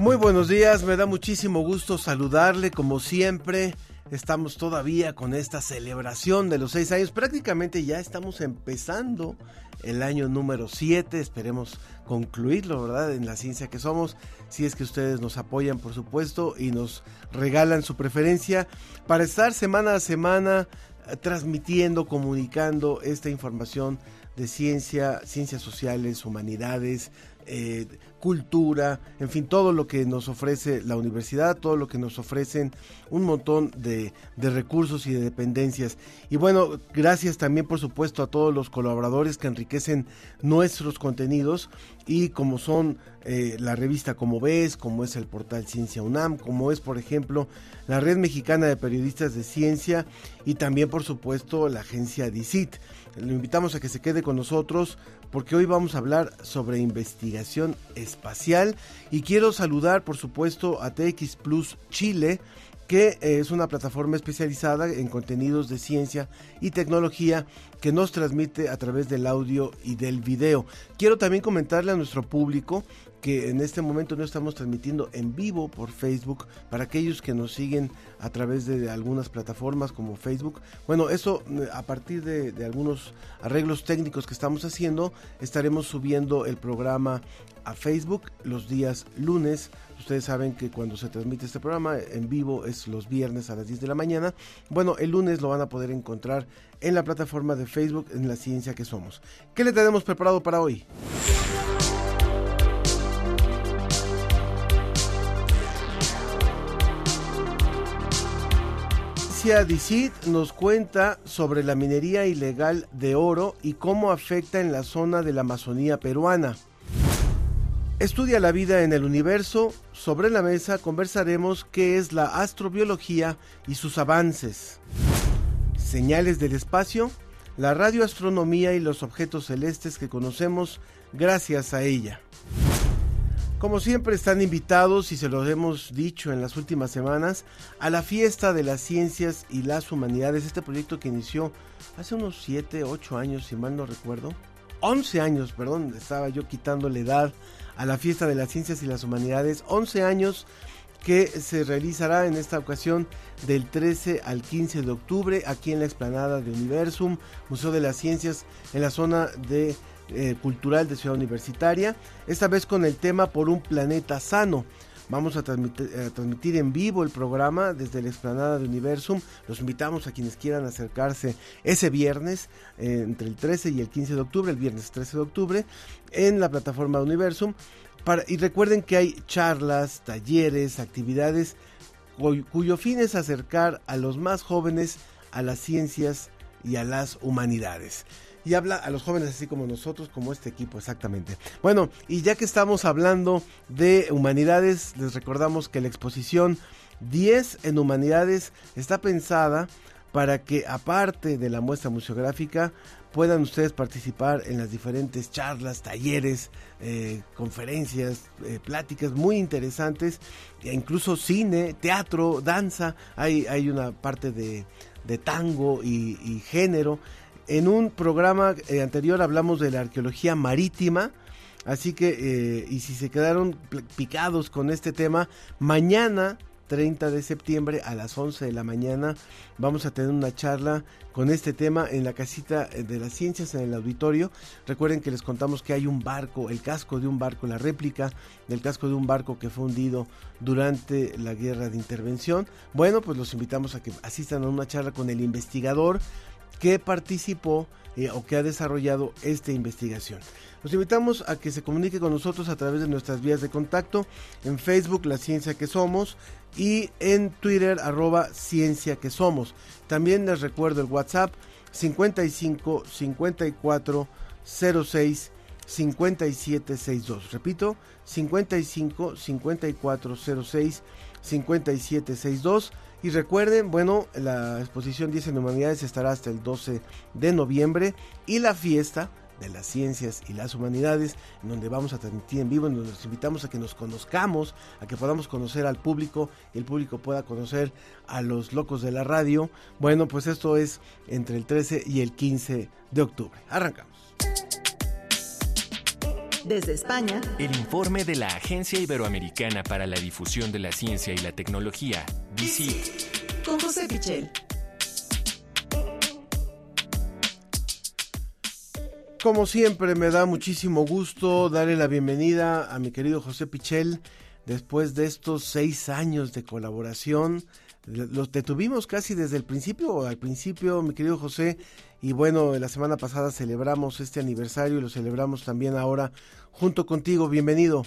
Muy buenos días, me da muchísimo gusto saludarle como siempre. Estamos todavía con esta celebración de los seis años. Prácticamente ya estamos empezando el año número siete. Esperemos concluirlo, ¿verdad? En la ciencia que somos. Si es que ustedes nos apoyan, por supuesto, y nos regalan su preferencia para estar semana a semana eh, transmitiendo, comunicando esta información de ciencia, ciencias sociales, humanidades, eh, cultura, en fin, todo lo que nos ofrece la universidad, todo lo que nos ofrecen un montón de, recursos y de dependencias. Y bueno, gracias también por supuesto a todos los colaboradores que enriquecen nuestros contenidos y como son eh, la revista Como ves, como es el portal Ciencia UNAM, como es por ejemplo la Red Mexicana de Periodistas de Ciencia y también por supuesto la agencia DICIT. Lo invitamos a que se quede con nosotros porque hoy vamos a hablar sobre investigación espacial y quiero saludar por supuesto a TX Plus Chile que es una plataforma especializada en contenidos de ciencia y tecnología que nos transmite a través del audio y del video. Quiero también comentarle a nuestro público que en este momento no estamos transmitiendo en vivo por Facebook para aquellos que nos siguen a través de algunas plataformas como Facebook. Bueno, eso eh, a partir de, algunos arreglos técnicos que estamos haciendo, estaremos subiendo el programa a Facebook los días lunes. Ustedes saben que cuando se transmite este programa en vivo es los viernes a las 10 de la mañana. Bueno, el lunes lo van a poder encontrar en la plataforma de Facebook en la ciencia que somos. ¿Qué le tenemos preparado para hoy? DICIT nos cuenta sobre la minería ilegal de oro y cómo afecta en la zona de la Amazonía peruana. Estudia la vida en el universo. Sobre la mesa conversaremos qué es la astrobiología y sus avances. Señales del espacio, la radioastronomía y los objetos celestes que conocemos gracias a ella. Como siempre están invitados, y se los hemos dicho en las últimas semanas, a la fiesta de las ciencias y las humanidades, este proyecto que inició hace unos 7, 8 años, si mal no recuerdo. 11 años, perdón, estaba yo quitándole edad a la fiesta de las ciencias y las humanidades. 11 años que se realizará en esta ocasión del 13 al 15 de octubre aquí en la explanada de Universum, Museo de las Ciencias, en la zona de eh, cultural de Ciudad Universitaria, esta vez con el tema Por un planeta sano. Vamos a transmitir, en vivo el programa desde la explanada de Universum. Los invitamos a quienes quieran acercarse ese viernes, eh, entre el 13 y el 15 de octubre, el viernes 13 de octubre, en la plataforma de Universum. y recuerden que hay charlas, talleres, actividades cuyo fin es acercar a los más jóvenes a las ciencias y a las humanidades y habla a los jóvenes así como nosotros, como este equipo, exactamente. Bueno, y ya que estamos hablando de humanidades, les recordamos que la exposición 10 en humanidades está pensada para que aparte de la muestra museográfica puedan ustedes participar en las diferentes charlas, talleres, eh, conferencias, eh, pláticas muy interesantes, e incluso cine, teatro, danza, hay, hay una parte de, tango y género en un programa eh, anterior hablamos de la arqueología marítima. Así que, eh, y si se quedaron picados con este tema, mañana 30 de septiembre a las 11 de la mañana vamos a tener una charla con este tema en la casita eh, de las ciencias en el auditorio. Recuerden que les contamos que hay un barco, el casco de un barco, la réplica del casco de un barco que fue hundido durante la guerra de intervención. Bueno, pues los invitamos a que asistan a una charla con el investigador que participó eh, o que ha desarrollado esta investigación. Los invitamos a que se comunique con nosotros a través de nuestras vías de contacto en Facebook La Ciencia que Somos y en Twitter arroba Ciencia que Somos. También les recuerdo el WhatsApp 55 54 06 5762. Repito, 55 54 06 5762. Y recuerden, bueno, la exposición 10 en Humanidades estará hasta el 12 de noviembre y la fiesta de las ciencias y las humanidades, en donde vamos a transmitir en vivo, en donde los invitamos a que nos conozcamos, a que podamos conocer al público y el público pueda conocer a los locos de la radio. Bueno, pues esto es entre el 13 y el 15 de octubre. Arrancamos. Desde España, el informe de la Agencia Iberoamericana para la Difusión de la Ciencia y la Tecnología, DICIT, con José Pichel. Como siempre, me da muchísimo gusto darle la bienvenida a mi querido José Pichel después de estos seis años de colaboración. Los detuvimos casi desde el principio, al principio, mi querido José, y bueno, la semana pasada celebramos este aniversario y lo celebramos también ahora junto contigo. Bienvenido.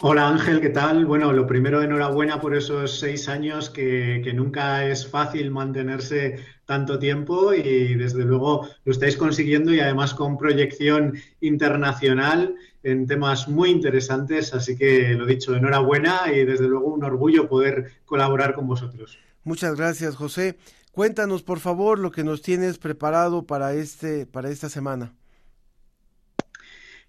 Hola Ángel, ¿qué tal? Bueno, lo primero, enhorabuena por esos seis años que, que, nunca es fácil mantenerse tanto tiempo y desde luego lo estáis consiguiendo y además con proyección internacional en temas muy interesantes. Así que lo dicho, enhorabuena y desde luego un orgullo poder colaborar con vosotros. Muchas gracias, José. Cuéntanos, por favor, lo que nos tienes preparado para, este, para esta semana.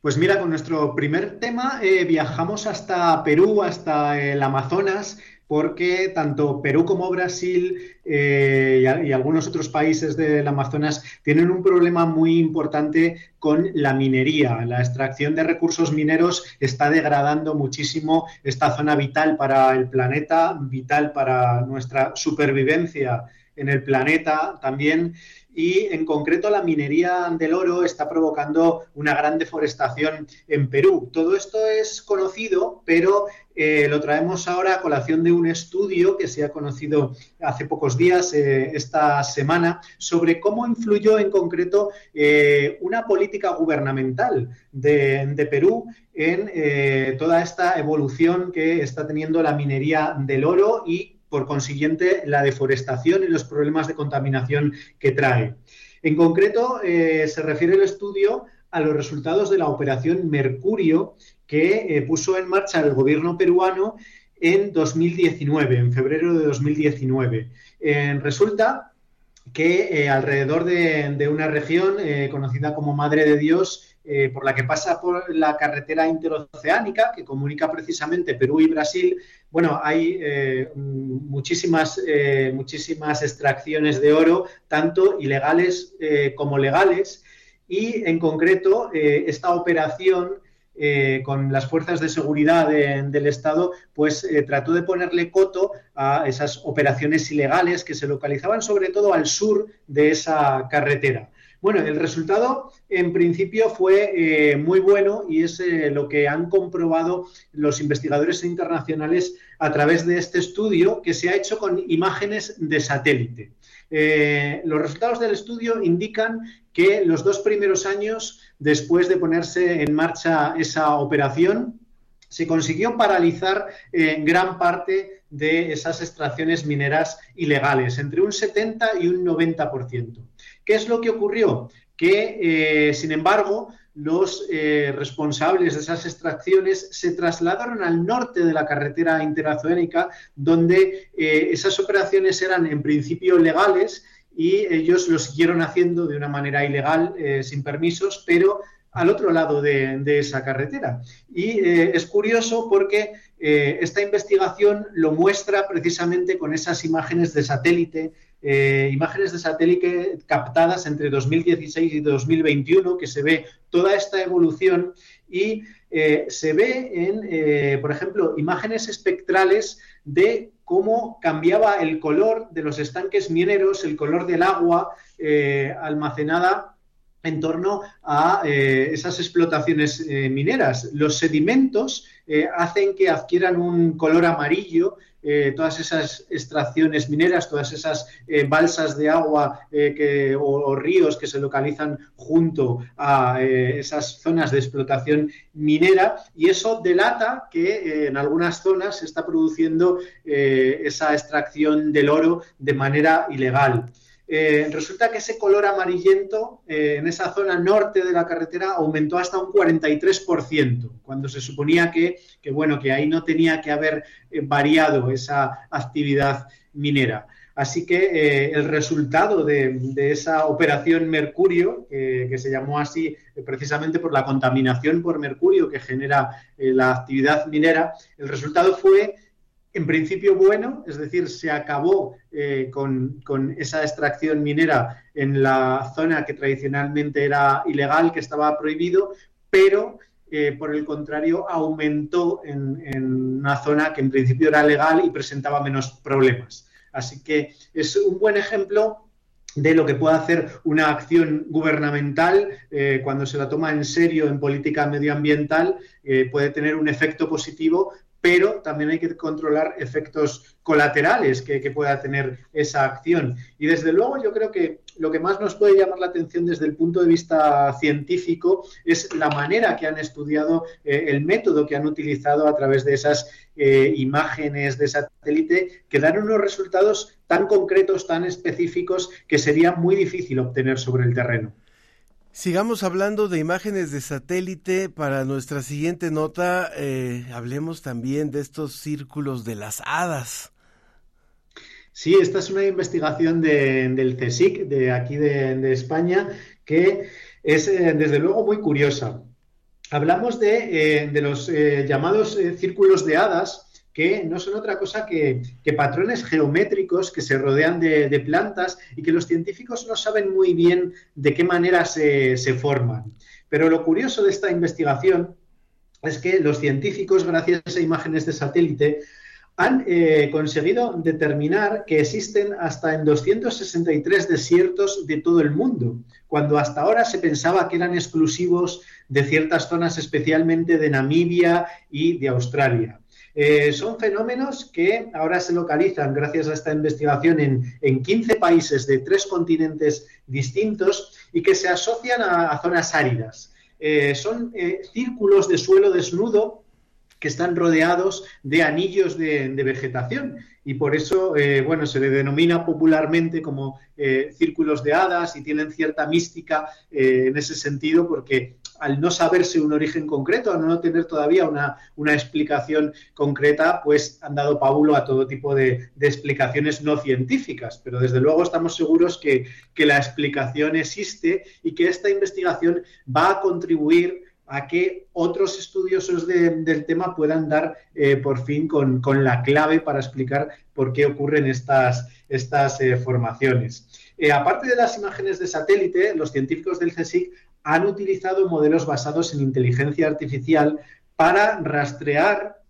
Pues mira, con nuestro primer tema eh, viajamos hasta Perú, hasta el Amazonas, porque tanto Perú como Brasil eh, y, y, algunos otros países del Amazonas tienen un problema muy importante con la minería. La extracción de recursos mineros está degradando muchísimo esta zona vital para el planeta, vital para nuestra supervivencia en el planeta también y en concreto la minería del oro está provocando una gran deforestación en Perú. Todo esto es conocido, pero eh, lo traemos ahora a colación de un estudio que se ha conocido hace pocos días, eh, esta semana, sobre cómo influyó en concreto eh, una política gubernamental de, de Perú en toda esta evolución que está teniendo la minería del oro y por consiguiente, la deforestación y los problemas de contaminación que trae. En concreto, eh, se refiere el estudio a los resultados de la operación Mercurio que eh, puso en marcha el gobierno peruano en 2019, en febrero de 2019. Eh, resulta que alrededor de, de, una región conocida como Madre de Dios, eh, por la que pasa por la carretera interoceánica que comunica precisamente Perú y Brasil, bueno, hay eh, muchísimas, eh, muchísimas extracciones de oro, tanto ilegales como legales, y en concreto esta operación con las fuerzas de seguridad de, del Estado, pues trató de ponerle coto a esas operaciones ilegales que se localizaban sobre todo al sur de esa carretera. Bueno, el resultado en principio fue eh, muy bueno y es eh, lo que han comprobado los investigadores internacionales a través de este estudio que se ha hecho con imágenes de satélite. Eh, los resultados del estudio indican que los dos primeros años después de ponerse en marcha esa operación, se consiguió paralizar gran parte de esas extracciones mineras ilegales, entre un 70 y un 90%. ¿Qué es lo que ocurrió? Que, eh, sin embargo, los eh, responsables de esas extracciones se trasladaron al norte de la carretera interoceánica, donde eh, esas operaciones eran en principio legales y ellos lo siguieron haciendo de una manera ilegal, sin permisos, pero al otro lado de, esa carretera. Y es curioso porque esta investigación lo muestra precisamente con esas imágenes de satélite eh, imágenes de satélite captadas entre 2016 y 2021, que se ve toda esta evolución y eh, se ve en, eh, por ejemplo, imágenes espectrales de cómo cambiaba el color de los estanques mineros, el color del agua almacenada en torno a eh, esas explotaciones eh, mineras. Los sedimentos eh, hacen que adquieran un color amarillo todas esas extracciones mineras, todas esas balsas de agua o, ríos que se localizan junto a esas zonas de explotación minera y eso delata que en algunas zonas se está produciendo esa extracción del oro de manera ilegal. Eh, resulta que ese color amarillento eh, en esa zona norte de la carretera aumentó hasta un 43%, cuando se suponía que, bueno, que ahí no tenía que haber eh, variado esa actividad minera. Así que el resultado de, esa operación Mercurio, que se llamó así precisamente por la contaminación por mercurio que genera la actividad minera, el resultado fue en principio bueno, es decir, se acabó eh, con, esa extracción minera en la zona que tradicionalmente era ilegal, que estaba prohibido, pero eh, por el contrario aumentó en, una zona que en principio era legal y presentaba menos problemas. Así que es un buen ejemplo de lo que puede hacer una acción gubernamental eh, cuando se la toma en serio en política medioambiental, puede tener un efecto positivo pero también hay que controlar efectos colaterales que, pueda tener esa acción. Y desde luego yo creo que lo que más nos puede llamar la atención desde el punto de vista científico es la manera que han estudiado, eh, el método que han utilizado a través de esas eh, imágenes de satélite que dan unos resultados tan concretos, tan específicos, que sería muy difícil obtener sobre el terreno. Sigamos hablando de imágenes de satélite. Para nuestra siguiente nota, eh, hablemos también de estos círculos de las hadas. Sí, esta es una investigación del CSIC, de aquí de, España, que es eh, desde luego muy curiosa. Hablamos de, eh, de los llamados círculos de hadas, que no son otra cosa que, patrones geométricos que se rodean de, plantas y que los científicos no saben muy bien de qué manera se, forman. Pero lo curioso de esta investigación es que los científicos, gracias a imágenes de satélite, han eh, conseguido determinar que existen hasta en 263 desiertos de todo el mundo, cuando hasta ahora se pensaba que eran exclusivos de ciertas zonas, especialmente de Namibia y de Australia. Eh, son fenómenos que ahora se localizan, gracias a esta investigación, en, 15 países de tres continentes distintos y que se asocian a, zonas áridas. Eh, son eh, círculos de suelo desnudo que están rodeados de anillos de, vegetación y por eso, bueno, se le denomina popularmente como círculos de hadas y tienen cierta mística en ese sentido porque al no saberse un origen concreto, al no tener todavía una, explicación concreta, pues han dado pábulo a todo tipo de, explicaciones no científicas. Pero desde luego estamos seguros que, la explicación existe y que esta investigación va a contribuir a que otros estudiosos del tema puedan dar eh, por fin con, la clave para explicar por qué ocurren estas, estas eh, formaciones. Eh, aparte de las imágenes de satélite, los científicos del CSIC han utilizado modelos basados en inteligencia artificial para rastrear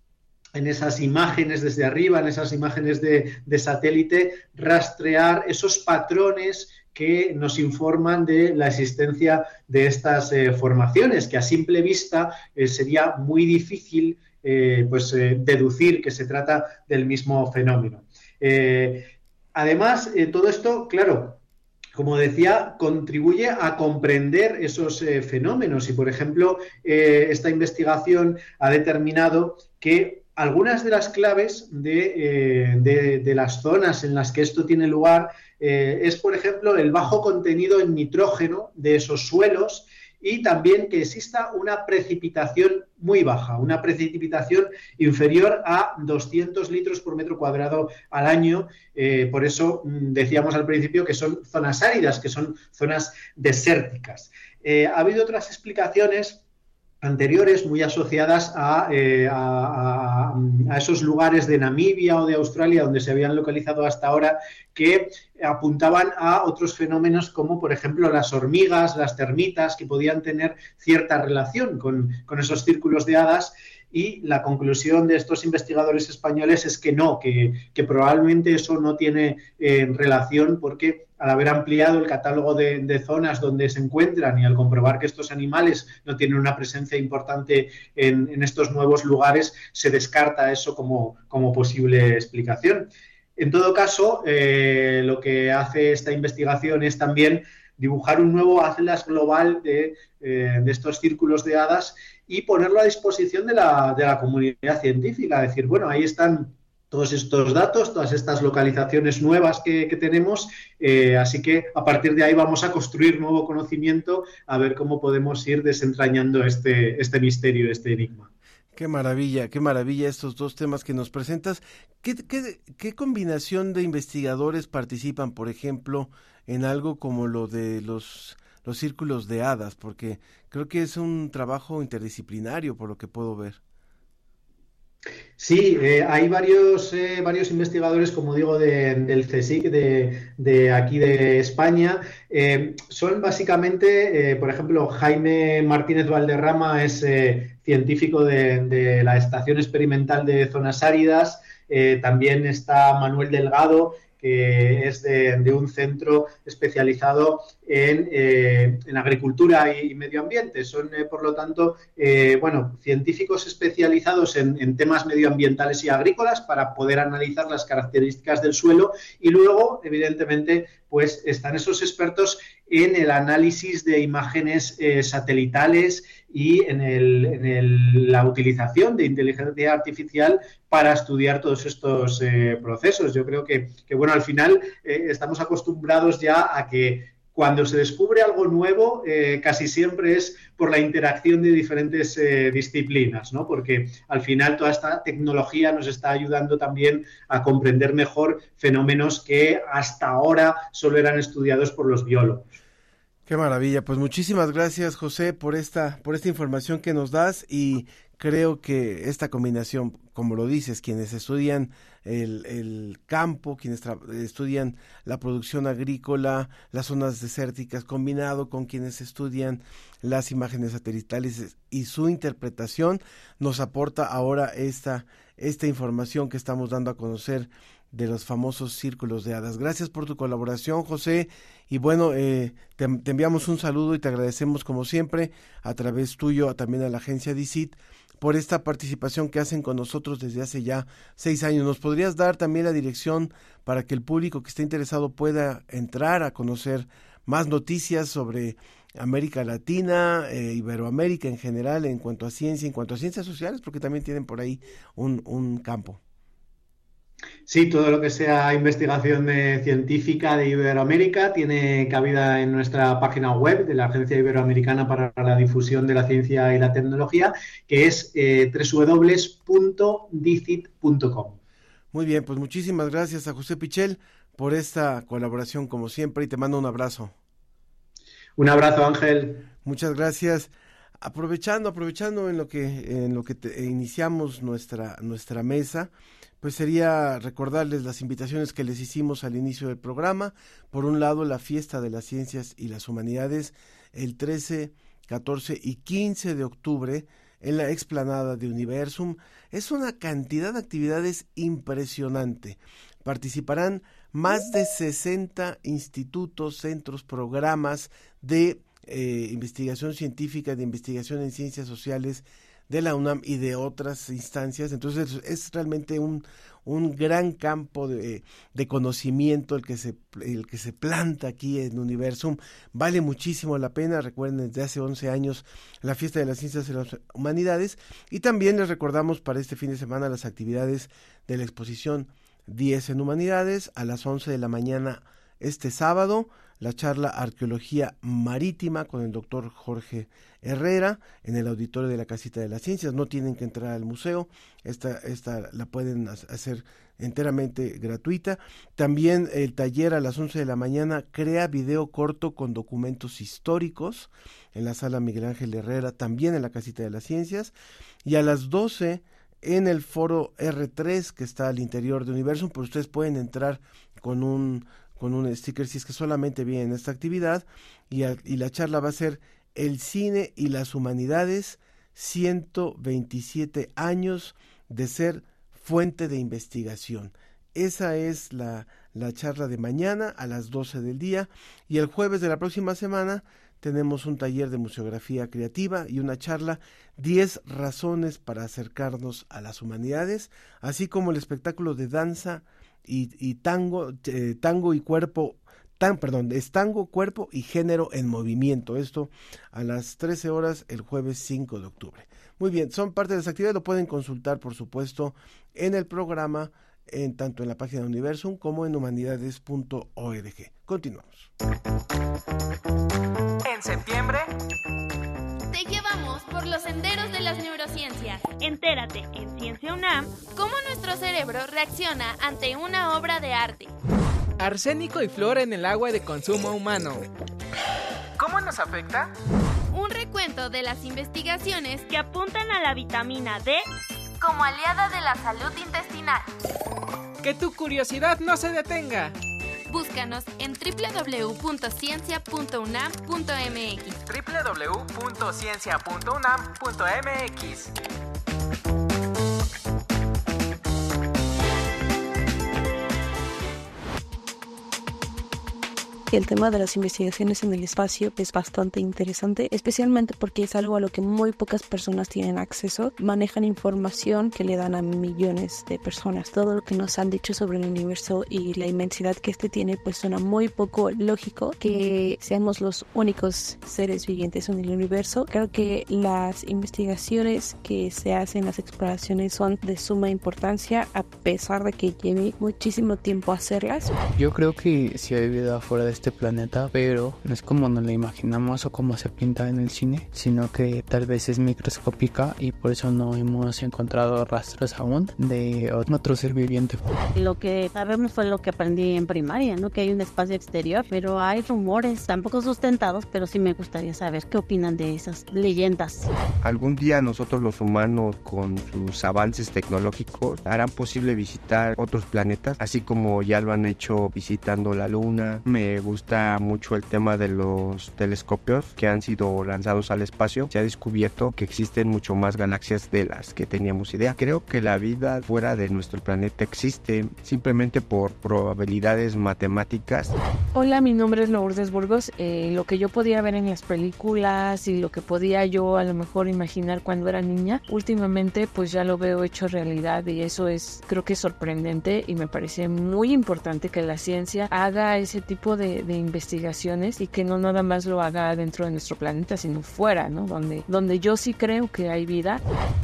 en esas imágenes desde arriba, en esas imágenes de, satélite, rastrear esos patrones que nos informan de la existencia de estas eh, formaciones, que a simple vista eh, sería muy difícil eh, pues, deducir que se trata del mismo fenómeno. además, todo esto, claro, como decía, contribuye a comprender esos eh, fenómenos. Y, por ejemplo, eh, esta investigación ha determinado que algunas de las claves de, eh, las zonas en las que esto tiene lugar es, por ejemplo, el bajo contenido en nitrógeno de esos suelos y también que exista una precipitación muy baja, una precipitación inferior a 200 litros por metro cuadrado al año. Eh, por eso mm, decíamos al principio que son zonas áridas, que son zonas desérticas. Eh, ha habido otras explicaciones anteriores muy asociadas eh, a, esos lugares de Namibia o de Australia donde se habían localizado hasta ahora que apuntaban a otros fenómenos como por ejemplo las hormigas, las termitas que podían tener cierta relación con, esos círculos de hadas y la conclusión de estos investigadores españoles es que no, que, probablemente eso no tiene eh, relación porque al haber ampliado el catálogo de, zonas donde se encuentran y al comprobar que estos animales no tienen una presencia importante en, estos nuevos lugares, se descarta eso como, posible explicación. En todo caso, eh, lo que hace esta investigación es también dibujar un nuevo atlas global de, eh, estos círculos de hadas y ponerlo a disposición de la, de la comunidad científica. Decir, bueno, ahí están todos estos datos, todas estas localizaciones nuevas que, tenemos. Eh, así que a partir de ahí vamos a construir nuevo conocimiento a ver cómo podemos ir desentrañando este, este misterio, este enigma. Qué maravilla, qué maravilla estos dos temas que nos presentas. ¿Qué, qué, combinación de investigadores participan, por ejemplo, en algo como lo de los, los círculos de hadas? Porque creo que es un trabajo interdisciplinario, por lo que puedo ver. Sí, eh, hay varios, eh, varios investigadores, como digo, del CSIC de, aquí de España. Eh, son básicamente, por ejemplo, Jaime Martínez Valderrama es científico de, de, la Estación Experimental de Zonas Áridas. también está Manuel Delgado, que es de, un centro especializado en, eh, agricultura y, medio ambiente. Son, eh, por lo tanto, eh, bueno, científicos especializados en, temas medioambientales y agrícolas para poder analizar las características del suelo y luego, evidentemente, pues están esos expertos en el análisis de imágenes satelitales y en, la utilización de inteligencia artificial para estudiar todos estos eh, procesos. Yo creo que, bueno, al final eh, estamos acostumbrados ya a que cuando se descubre algo nuevo, eh, casi siempre es por la interacción de diferentes disciplinas, ¿no? Porque al final toda esta tecnología nos está ayudando también a comprender mejor fenómenos que hasta ahora solo eran estudiados por los biólogos. Qué maravilla, pues muchísimas gracias José por esta, por esta información que nos das y creo que esta combinación, como lo dices, quienes estudian el, campo, quienes estudian la producción agrícola, las zonas desérticas, combinado con quienes estudian las imágenes satelitales y su interpretación, nos aporta ahora esta, esta información que estamos dando a conocer de los famosos círculos de hadas. Gracias por tu colaboración, José. Y bueno, eh, te, enviamos un saludo y te agradecemos como siempre a través tuyo, también a la agencia DICIT, por esta participación que hacen con nosotros desde hace ya seis años. ¿Nos podrías dar también la dirección para que el público que esté interesado pueda entrar a conocer más noticias sobre América Latina, eh, Iberoamérica en general, en cuanto a ciencia, en cuanto a ciencias sociales, porque también tienen por ahí un, un campo? Sí, todo lo que sea investigación científica de Iberoamérica tiene cabida en nuestra página web de la Agencia Iberoamericana para la Difusión de la Ciencia y la Tecnología, que es eh, www.dicit.com. Muy bien, pues muchísimas gracias a José Pichel por esta colaboración como siempre y te mando un abrazo. Un abrazo, Ángel. Muchas gracias. Aprovechando, aprovechando en lo que en lo que iniciamos nuestra nuestra mesa, pues sería recordarles las invitaciones que les hicimos al inicio del programa. Por un lado, la fiesta de las ciencias y las humanidades el 13, 14 y 15 de octubre en la explanada de Universum. Es una cantidad de actividades impresionante. Participarán más de 60 institutos, centros, programas de eh, investigación científica, de investigación en ciencias sociales de la UNAM y de otras instancias. Entonces es realmente un, un gran campo de, de, conocimiento el que, se, el que se planta aquí en Universum. Vale muchísimo la pena. Recuerden, desde hace 11 años la fiesta de las ciencias y las humanidades. Y también les recordamos para este fin de semana las actividades de la exposición 10 en humanidades a las 11 de la mañana este sábado la charla Arqueología Marítima con el doctor Jorge Herrera en el auditorio de la Casita de las Ciencias. No tienen que entrar al museo, esta, esta la pueden hacer enteramente gratuita. También el taller a las 11 de la mañana crea video corto con documentos históricos en la sala Miguel Ángel Herrera, también en la Casita de las Ciencias. Y a las 12 en el foro R3 que está al interior de Universum, pues ustedes pueden entrar con un con un sticker si es que solamente viene esta actividad y, y la charla va a ser el cine y las humanidades 127 años de ser fuente de investigación. Esa es la, la charla de mañana a las 12 del día y el jueves de la próxima semana tenemos un taller de museografía creativa y una charla 10 razones para acercarnos a las humanidades, así como el espectáculo de danza y, tango, eh, tango y cuerpo Tan, perdón, es tango, cuerpo y género en movimiento. Esto a las 13 horas el jueves 5 de octubre. Muy bien, son parte de las actividades, lo pueden consultar, por supuesto, en el programa, en tanto en la página de Universum como en humanidades.org. Continuamos. En septiembre te llevamos por los senderos de las neurociencias. Entérate en Ciencia UNAM cómo nuestro cerebro reacciona ante una obra de arte. Arsénico y flora en el agua de consumo humano. ¿Cómo nos afecta? Un recuento de las investigaciones que apuntan a la vitamina D como aliada de la salud intestinal. Que tu curiosidad no se detenga. Búscanos en www.ciencia.unam.mx. www.ciencia.unam.mx. el tema de las investigaciones en el espacio es bastante interesante, especialmente porque es algo a lo que muy pocas personas tienen acceso. Manejan información que le dan a millones de personas. Todo lo que nos han dicho sobre el universo y la inmensidad que este tiene, pues suena muy poco lógico que seamos los únicos seres vivientes en el universo. Creo que las investigaciones que se hacen, las exploraciones son de suma importancia a pesar de que lleve muchísimo tiempo hacerlas. Yo creo que si hay vida afuera de este planeta, pero no es como nos la imaginamos o como se pinta en el cine, sino que tal vez es microscópica y por eso no hemos encontrado rastros aún de otro ser viviente. Lo que sabemos fue lo que aprendí en primaria, ¿no? Que hay un espacio exterior, pero hay rumores, tampoco sustentados, pero sí me gustaría saber qué opinan de esas leyendas. Algún día nosotros los humanos con sus avances tecnológicos harán posible visitar otros planetas, así como ya lo han hecho visitando la luna. Me gusta mucho el tema de los telescopios que han sido lanzados al espacio. Se ha descubierto que existen mucho más galaxias de las que teníamos idea. Creo que la vida fuera de nuestro planeta existe simplemente por probabilidades matemáticas. Hola, mi nombre es Lourdes Burgos. Eh, lo que yo podía ver en las películas y lo que podía yo a lo mejor imaginar cuando era niña, últimamente pues ya lo veo hecho realidad y eso es creo que es sorprendente y me parece muy importante que la ciencia haga ese tipo de, de, investigaciones y que no nada más lo haga dentro de nuestro planeta, sino fuera, ¿no? Donde, donde yo sí creo que hay vida.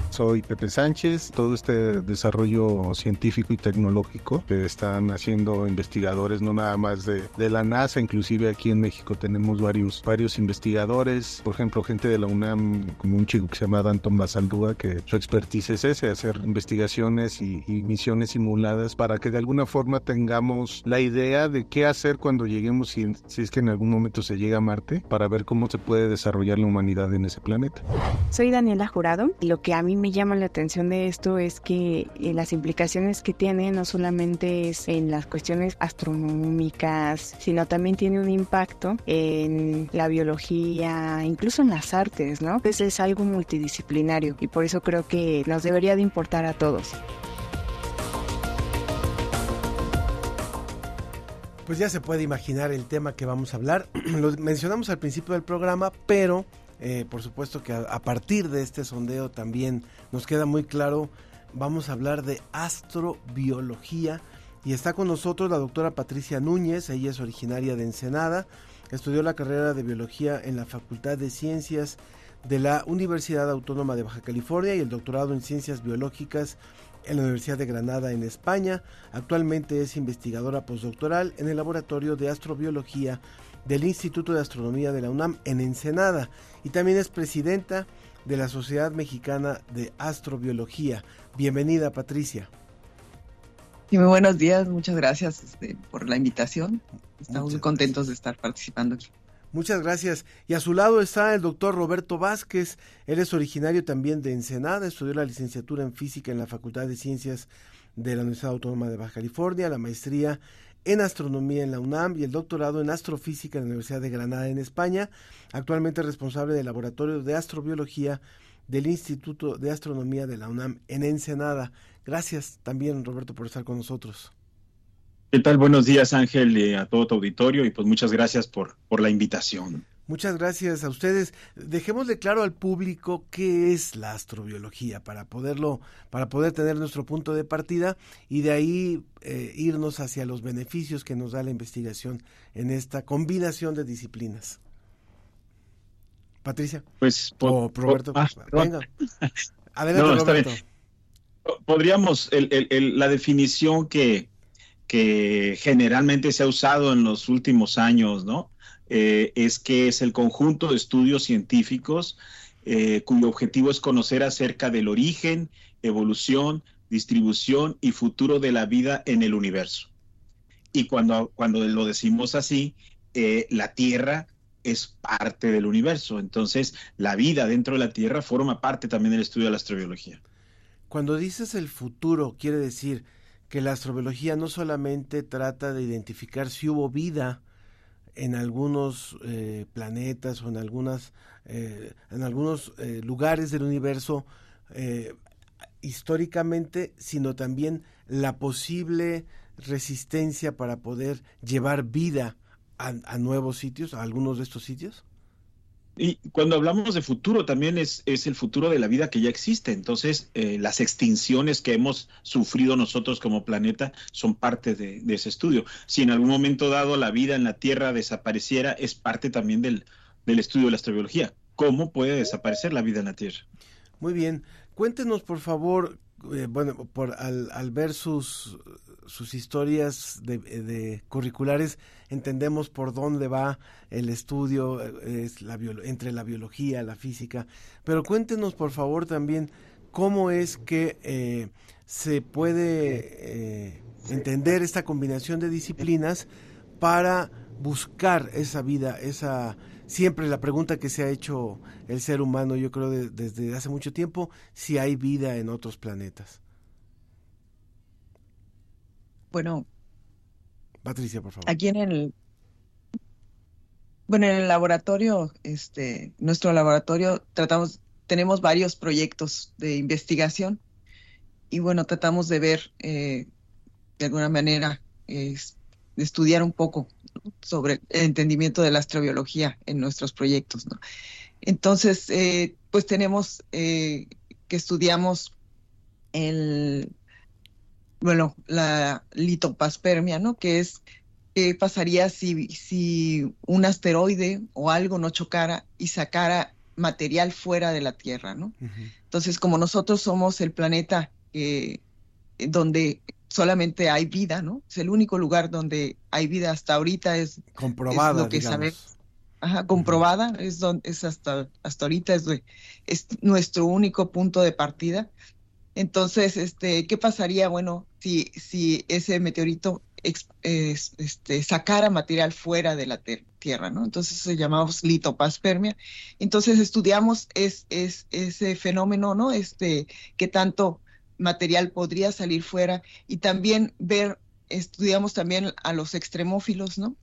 Soy Pepe Sánchez, todo este desarrollo científico y tecnológico que están haciendo investigadores, no nada más de, de la NASA, inclusive aquí en México tenemos varios, varios investigadores, por ejemplo, gente de la UNAM, como un chico que se llama Danton Basaldúa, que su expertise es ese, hacer investigaciones y, y misiones simuladas para que de alguna forma tengamos la idea de qué hacer cuando lleguemos si, si es que en algún momento se llega a Marte para ver cómo se puede desarrollar la humanidad en ese planeta. Soy Daniela Jurado lo que a mí me llama la atención de esto es que eh, las implicaciones que tiene no solamente es en las cuestiones astronómicas, sino también tiene un impacto en la biología, incluso en las artes, ¿no? Entonces es algo multidisciplinario y por eso creo que nos debería de importar a todos. Pues ya se puede imaginar el tema que vamos a hablar. Lo mencionamos al principio del programa, pero eh, por supuesto que a, a, partir de este sondeo también nos queda muy claro, vamos a hablar de astrobiología. Y está con nosotros la doctora Patricia Núñez, ella es originaria de Ensenada, estudió la carrera de biología en la Facultad de Ciencias de la Universidad Autónoma de Baja California y el doctorado en Ciencias Biológicas en la Universidad de Granada en España. Actualmente es investigadora postdoctoral en el Laboratorio de Astrobiología del Instituto de Astronomía de la UNAM en Ensenada y también es presidenta de la Sociedad Mexicana de Astrobiología. Bienvenida, Patricia. Y muy buenos días, muchas gracias este, por la invitación. Estamos muy contentos de estar participando aquí. Muchas gracias. Y a su lado está el doctor Roberto Vázquez. Él es originario también de Ensenada, estudió la licenciatura en física en la Facultad de Ciencias de la Universidad Autónoma de Baja California, la maestría en astronomía en la UNAM y el doctorado en astrofísica en la Universidad de Granada en España. Actualmente responsable del Laboratorio de Astrobiología del Instituto de Astronomía de la UNAM en Ensenada. Gracias también, Roberto, por estar con nosotros. ¿Qué tal? Buenos días, Ángel, y a todo tu auditorio, y pues muchas gracias por, por la invitación. Muchas gracias a ustedes. Dejémosle claro al público qué es la astrobiología para poderlo, para poder tener nuestro punto de partida y de ahí eh, irnos hacia los beneficios que nos da la investigación en esta combinación de disciplinas. Patricia. Pues o Roberto. Ah, venga. Adelante, Roberto. Podríamos, la definición que, que generalmente se ha usado en los últimos años, ¿no? Eh, es que es el conjunto de estudios científicos eh, cuyo objetivo es conocer acerca del origen, evolución, distribución y futuro de la vida en el universo. Y cuando, cuando lo decimos así, eh, la Tierra es parte del universo. Entonces, la vida dentro de la Tierra forma parte también del estudio de la astrobiología. Cuando dices el futuro, quiere decir que la astrobiología no solamente trata de identificar si hubo vida en algunos eh, planetas o en algunas eh, en algunos eh, lugares del universo históricamente sino también la posible resistencia para poder llevar vida a nuevos sitios a algunos de estos sitios y cuando hablamos de futuro, también es, es el futuro de la vida que ya existe. Entonces, eh, las extinciones que hemos sufrido nosotros como planeta son parte de, ese estudio. Si en algún momento dado la vida en la Tierra desapareciera, es parte también del, del estudio de la astrobiología. ¿Cómo puede desaparecer la vida en la Tierra? Muy bien. Cuéntenos, por favor, eh, bueno, por, al, ver sus, sus historias de, curriculares entendemos por dónde va el estudio eh, es la entre la biología, la física, pero cuéntenos por favor también cómo es que eh, se puede entender esta combinación de disciplinas para buscar esa vida, esa siempre la pregunta que se ha hecho el ser humano, yo creo desde hace mucho tiempo, si hay vida en otros planetas. Bueno. Patricia, por favor. Aquí en el. Bueno, en el laboratorio, este, nuestro laboratorio, tratamos, tenemos varios proyectos de investigación y bueno, tratamos de ver, eh, de alguna manera, de estudiar un poco sobre el entendimiento de la astrobiología en nuestros proyectos, ¿no? Entonces, eh, pues tenemos eh, que estudiamos el bueno, la litopaspermia, ¿no? Que es qué pasaría si, si un asteroide o algo no chocara y sacara material fuera de la Tierra, ¿no? Entonces, como nosotros somos el planeta donde solamente hay vida, ¿no? Es el único lugar donde hay vida hasta ahorita es, comprobada, lo que sabemos. Ajá, comprobada, es, donde, es hasta, hasta ahorita es, es nuestro único punto de partida. Entonces, este, ¿qué pasaría, bueno, si, si ese meteorito este, sacara material fuera de la Tierra, ¿no? Entonces se llamamos litopaspermia. Entonces estudiamos es, es, ese fenómeno, ¿no? Este, qué tanto material podría salir fuera y también ver, estudiamos también a los extremófilos, ¿no?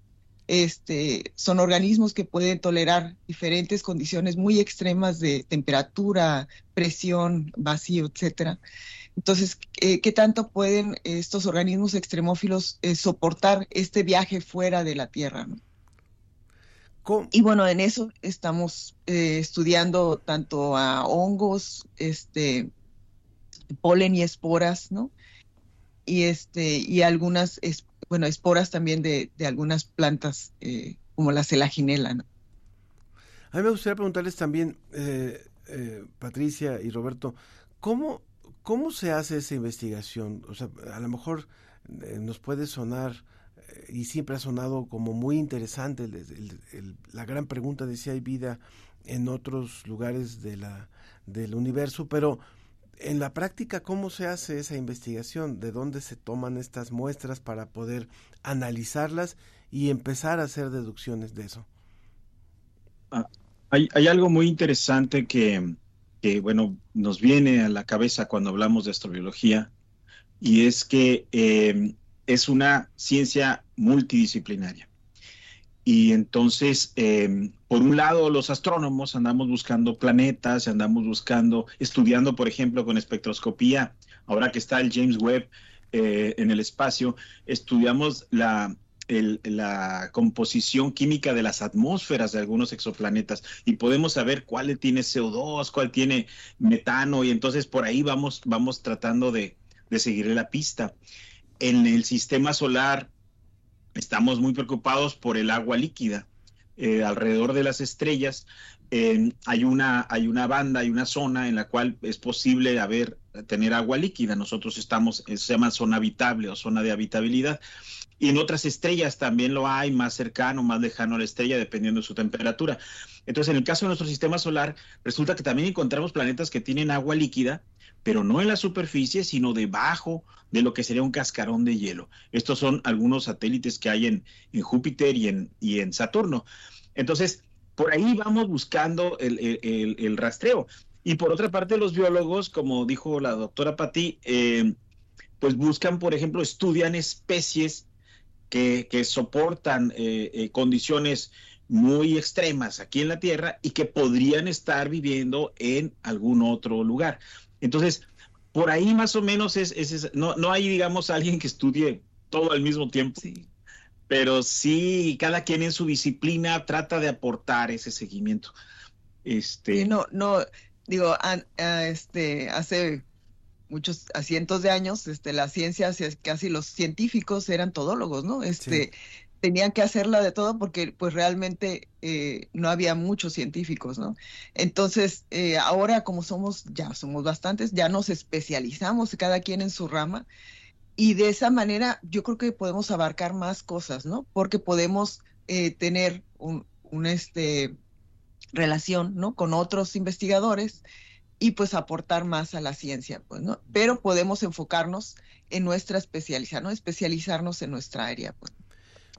Este, son organismos que pueden tolerar diferentes condiciones muy extremas de temperatura, presión, vacío, etcétera. Entonces, eh, ¿qué tanto pueden estos organismos extremófilos eh, soportar este viaje fuera de la Tierra? Y bueno, en eso estamos eh, estudiando tanto a hongos, este, polen y esporas, ¿no? Y este, y algunas bueno, esporas también de, algunas plantas eh, como la celaginela. ¿no? A mí me gustaría preguntarles también, eh, eh, Patricia y Roberto, ¿cómo, ¿cómo se hace esa investigación? O sea, a lo mejor nos puede sonar, y siempre ha sonado como muy interesante, la gran pregunta de si hay vida en otros lugares de la, del universo, pero en la práctica, ¿cómo se hace esa investigación? ¿De dónde se toman estas muestras para poder analizarlas y empezar a hacer deducciones de eso? Ah, hay, algo muy interesante que, bueno, nos viene a la cabeza cuando hablamos de astrobiología y es que em, es una ciencia multidisciplinaria. Y entonces, em, por un lado, los astrónomos andamos buscando planetas, andamos buscando, estudiando, por ejemplo, con espectroscopía, ahora que está el James Webb eh, en el espacio, estudiamos la, composición química de las atmósferas de algunos exoplanetas y podemos saber cuál tiene CO2, cuál tiene metano, y entonces por ahí vamos, vamos tratando de, de seguirle la pista. En el sistema solar estamos muy preocupados por el agua líquida. Eh, alrededor de las estrellas eh, hay, una, hay una banda, hay una zona en la cual es posible haber, tener agua líquida. Nosotros estamos, eh, se llama zona habitable o zona de habitabilidad. Y en otras estrellas también lo hay, más cercano, más lejano a la estrella, dependiendo de su temperatura. Entonces, en el caso de nuestro sistema solar, resulta que también encontramos planetas que tienen agua líquida, pero no en la superficie, sino debajo de lo que sería un cascarón de hielo. Estos son algunos satélites que hay en, Júpiter y en, Saturno. Entonces, por ahí vamos buscando el, rastreo. Y por otra parte, los biólogos, como dijo la doctora Patti, eh, pues buscan, por ejemplo, estudian especies que, soportan eh, eh, condiciones muy extremas aquí en la Tierra y que podrían estar viviendo en algún otro lugar. Entonces, por ahí más o menos es, no, no hay, digamos, alguien que estudie todo al mismo tiempo. Sí. Pero sí, cada quien en su disciplina trata de aportar ese seguimiento. Este... no, no, digo, este, hace muchos, a cientos de años, este, la ciencia, casi los científicos eran todólogos, ¿no? Este, tenían que hacerla de todo porque pues realmente eh, no había muchos científicos, ¿no? Entonces, eh, ahora como somos, ya somos bastantes, ya nos especializamos cada quien en su rama y de esa manera yo creo que podemos abarcar más cosas, ¿no? Porque podemos eh, tener un, este, relación, ¿no? Con otros investigadores y pues aportar más a la ciencia, pues, ¿no? Pero podemos enfocarnos en nuestra especialización, ¿no? Especializarnos en nuestra área, pues.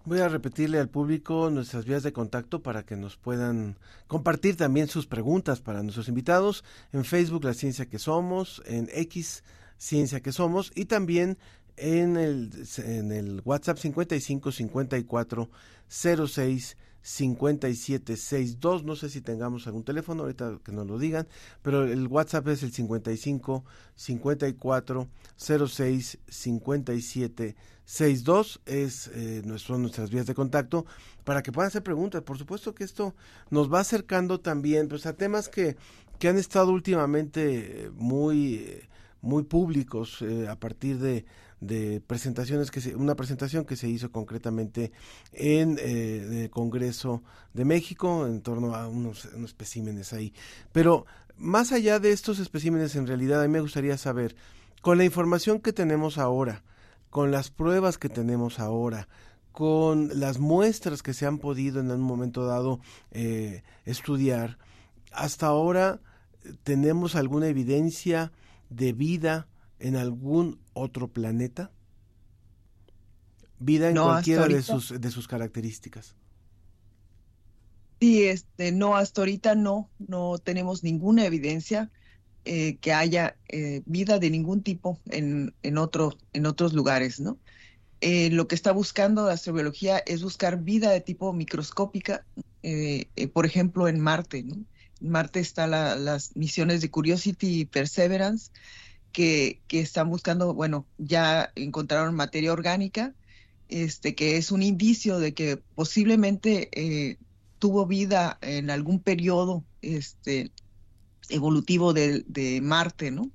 Voy a repetirle al público nuestras vías de contacto para que nos puedan compartir también sus preguntas para nuestros invitados. En Facebook, La Ciencia que Somos, en X, Ciencia que Somos, y también en el, en el WhatsApp 55 54 06 5762. No sé si tengamos algún teléfono, ahorita que nos lo digan, pero el WhatsApp es el 55 54 06 57 62 es eh, nuestras vías de contacto para que puedan hacer preguntas. Por supuesto que esto nos va acercando también pues, a temas que, que han estado últimamente muy, muy públicos eh, a partir de, de presentaciones que se, una presentación que se hizo concretamente en eh, el Congreso de México en torno a unos, unos especímenes ahí. Pero más allá de estos especímenes, en realidad a mí me gustaría saber, con la información que tenemos ahora, con las pruebas que tenemos ahora, con las muestras que se han podido en un momento dado eh, estudiar, hasta ahora tenemos alguna evidencia de vida en algún otro planeta? Vida en cualquiera de sus, de sus características. Sí, este, no, hasta ahorita no, no tenemos ninguna evidencia. Eh, que haya eh, vida de ningún tipo en, en, otro, en otros lugares, ¿no? Eh, lo que está buscando la astrobiología es buscar vida de tipo microscópica, por ejemplo, en Marte, ¿no? En Marte están las misiones de Curiosity y Perseverance, que, que, están buscando, bueno, ya encontraron materia orgánica, este, que es un indicio de que posiblemente tuvo vida en algún periodo este, evolutivo de, Marte, ¿no?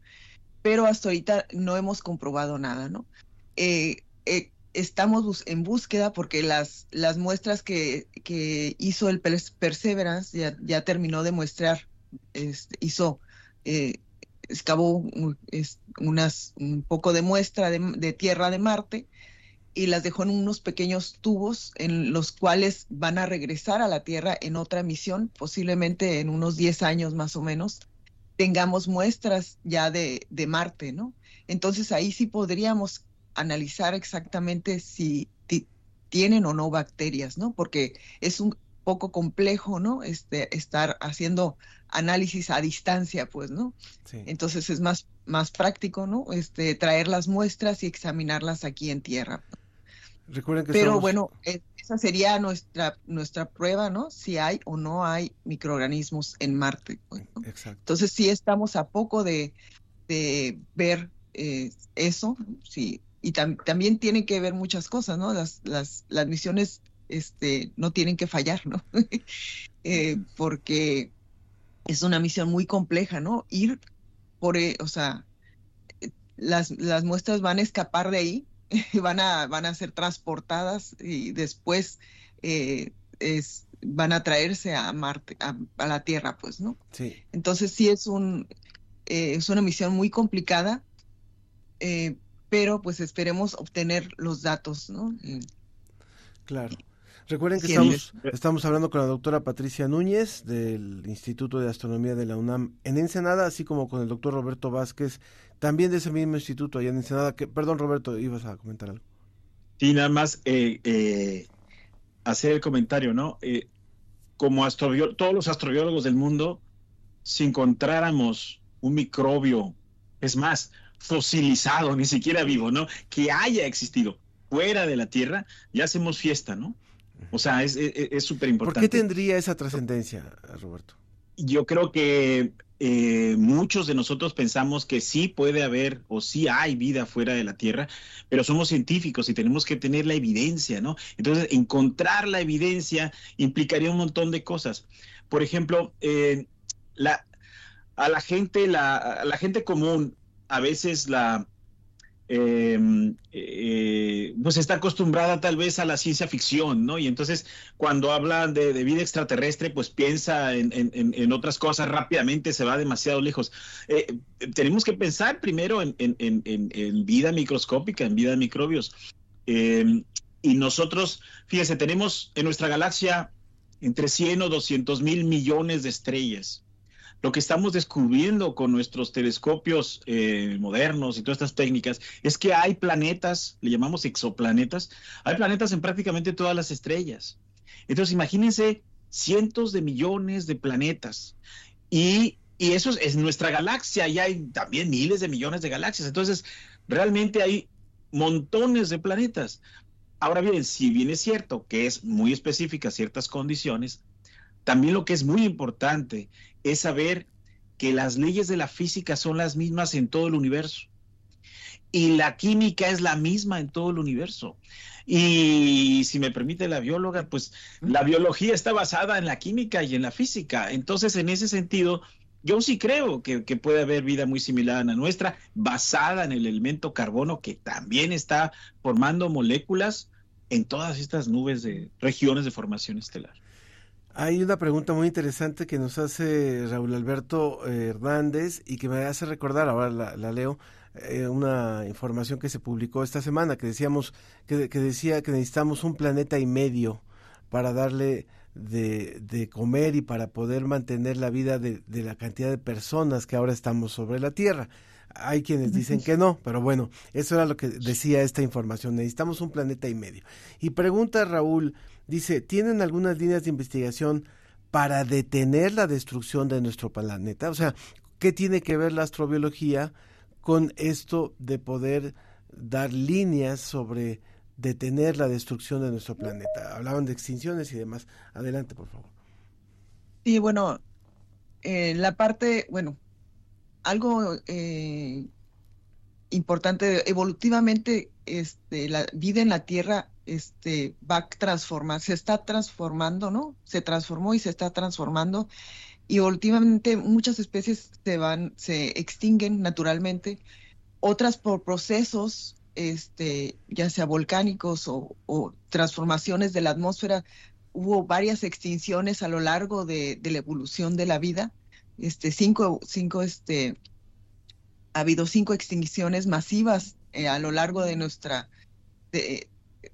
Pero hasta ahorita no hemos comprobado nada, ¿no? Eh, eh, estamos en búsqueda porque las, las muestras que, hizo el Perseverance ya, terminó de muestrar, este, hizo, eh, excavó un poco de muestra de, de tierra de Marte y las dejó en unos pequeños tubos en los cuales van a regresar a la Tierra en otra misión, posiblemente en unos 10 años más o menos, tengamos muestras ya de, de Marte, ¿no? Entonces ahí sí podríamos analizar exactamente si tienen o no bacterias, ¿no? Porque es un poco complejo, ¿no? Este, estar haciendo análisis a distancia, pues, ¿no? Entonces es más, más práctico, ¿no? Este, traer las muestras y examinarlas aquí en tierra. Recuerden que Pero bueno, es, esa sería nuestra, nuestra prueba, ¿no? Si hay o no hay microorganismos en Marte. Pues, Exacto. Entonces sí estamos a poco de, de ver eh, eso, sí. Y también tienen que ver muchas cosas, ¿no? Las, las, las misiones este, no tienen que fallar, ¿no? eh, porque es una misión muy compleja, ¿no? Ir por, eh, o sea, las, las muestras van a escapar de ahí, van a, van a ser transportadas y después eh, es, van a traerse a Marte, a, a, la Tierra, pues, ¿no? Sí. Entonces sí es un eh, es una misión muy complicada, eh, pero pues esperemos obtener los datos, ¿no? Claro. Recuerden que estamos, estamos hablando con la doctora Patricia Núñez del Instituto de Astronomía de la UNAM en Ensenada, así como con el doctor Roberto Vázquez, también de ese mismo instituto allá en Ensenada. Que, perdón, Roberto, ibas a comentar algo. Sí, nada más eh, eh, hacer el comentario, ¿no? Eh, como todos los astrobiólogos del mundo, si encontráramos un microbio, es más, fosilizado, ni siquiera vivo, ¿no? Que haya existido fuera de la Tierra, ya hacemos fiesta, ¿no? O sea, es súper importante. ¿Por qué tendría esa trascendencia, Roberto? Yo creo que eh, muchos de nosotros pensamos que sí puede haber o sí hay vida fuera de la Tierra, pero somos científicos y tenemos que tener la evidencia, ¿no? Entonces, encontrar la evidencia implicaría un montón de cosas. Por ejemplo, eh, la, a la gente, la, a la gente común, a veces la, eh, eh, pues está acostumbrada tal vez a la ciencia ficción, ¿no? Y entonces cuando hablan de, vida extraterrestre, pues piensa en, en, en, otras cosas rápidamente, se va demasiado lejos. Eh, tenemos que pensar primero en, vida microscópica, en vida de microbios. y nosotros, fíjese, tenemos en nuestra galaxia entre 100 o 200 mil millones de estrellas lo que estamos descubriendo con nuestros telescopios eh, modernos y todas estas técnicas es que hay planetas, le llamamos exoplanetas, hay planetas en prácticamente todas las estrellas. Entonces, imagínense cientos de millones de planetas. Y, y eso es, es nuestra galaxia, y hay también miles de millones de galaxias. Entonces, realmente hay montones de planetas. Ahora bien, si bien es cierto que es muy específica ciertas condiciones, también lo que es muy importante es saber que las leyes de la física son las mismas en todo el universo. Y la química es la misma en todo el universo. Y si me permite la bióloga, pues la biología está basada en la química y en la física. Entonces, en ese sentido, yo sí creo que, que, puede haber vida muy similar a la nuestra, basada en el elemento carbono que también está formando moléculas en todas estas nubes de regiones de formación estelar. Hay una pregunta muy interesante que nos hace Raúl Alberto eh, Hernández y que me hace recordar, ahora la, la leo, eh, una información que se publicó esta semana que decíamos que, decía que necesitamos un planeta y medio para darle de, de comer y para poder mantener la vida de, la cantidad de personas que ahora estamos sobre la Tierra. Hay quienes dicen que no, pero bueno, eso era lo que decía esta información. Necesitamos un planeta y medio. Y pregunta Raúl, dice, ¿tienen algunas líneas de investigación para detener la destrucción de nuestro planeta? O sea, ¿qué tiene que ver la astrobiología con esto de poder dar líneas sobre detener la destrucción de nuestro planeta? Hablaban de extinciones y demás. Adelante, por favor. Sí, bueno, eh, la parte, bueno, algo eh, importante, evolutivamente, este, la vida en la Tierra este, va a transformar, se está transformando, ¿no? Se transformó y se está transformando. Y últimamente muchas especies se van, se extinguen naturalmente, otras por procesos, este, ya sea volcánicos o, o transformaciones de la atmósfera. Hubo varias extinciones a lo largo de, de la evolución de la vida. Este, cinco, cinco, este, ha habido cinco extinciones masivas eh, a lo largo de nuestra de,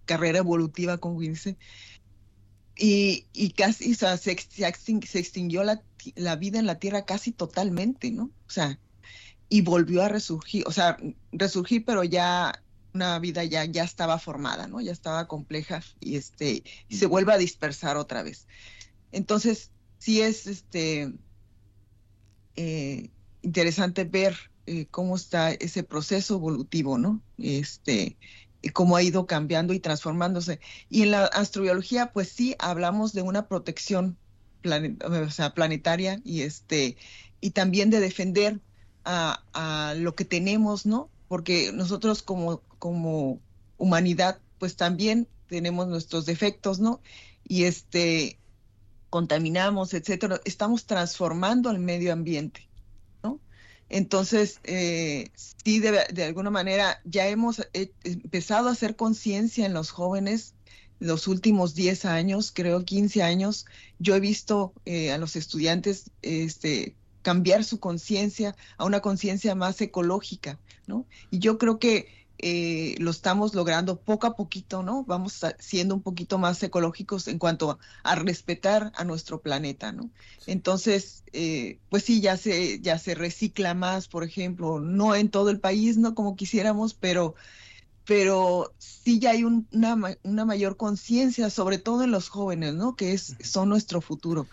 carrera evolutiva, como dice, y, y casi, o sea, se, extinguió la, la, vida en la Tierra casi totalmente, ¿no? O sea, y volvió a resurgir, o sea, resurgir, pero ya una vida ya, ya estaba formada, ¿no? Ya estaba compleja y este, y se vuelve a dispersar otra vez. Entonces, sí es este eh, interesante ver eh, cómo está ese proceso evolutivo, ¿no? Este, cómo ha ido cambiando y transformándose. Y en la astrobiología, pues sí, hablamos de una protección o sea, planetaria y, este, y también de defender a, a, lo que tenemos, ¿no? Porque nosotros como, como humanidad, pues también tenemos nuestros defectos, ¿no? Y este, contaminamos, etcétera. Estamos transformando el medio ambiente. Entonces, eh, sí, de, alguna manera ya hemos eh, empezado a hacer conciencia en los jóvenes los últimos 10 años, creo 15 años. Yo he visto eh, a los estudiantes este, cambiar su conciencia a una conciencia más ecológica, ¿no? Y yo creo que eh, lo estamos logrando poco a poquito, ¿no? Vamos siendo un poquito más ecológicos en cuanto a, respetar a nuestro planeta, ¿no? Entonces, eh, pues sí, ya se, ya se recicla más, por ejemplo, no en todo el país, ¿no? Como quisiéramos, pero, pero sí ya hay una, una, mayor conciencia, sobre todo en los jóvenes, ¿no? Que es, son nuestro futuro.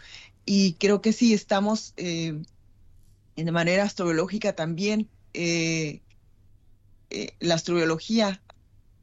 Y creo que sí estamos eh, de manera astrológica también eh, eh, la astrobiología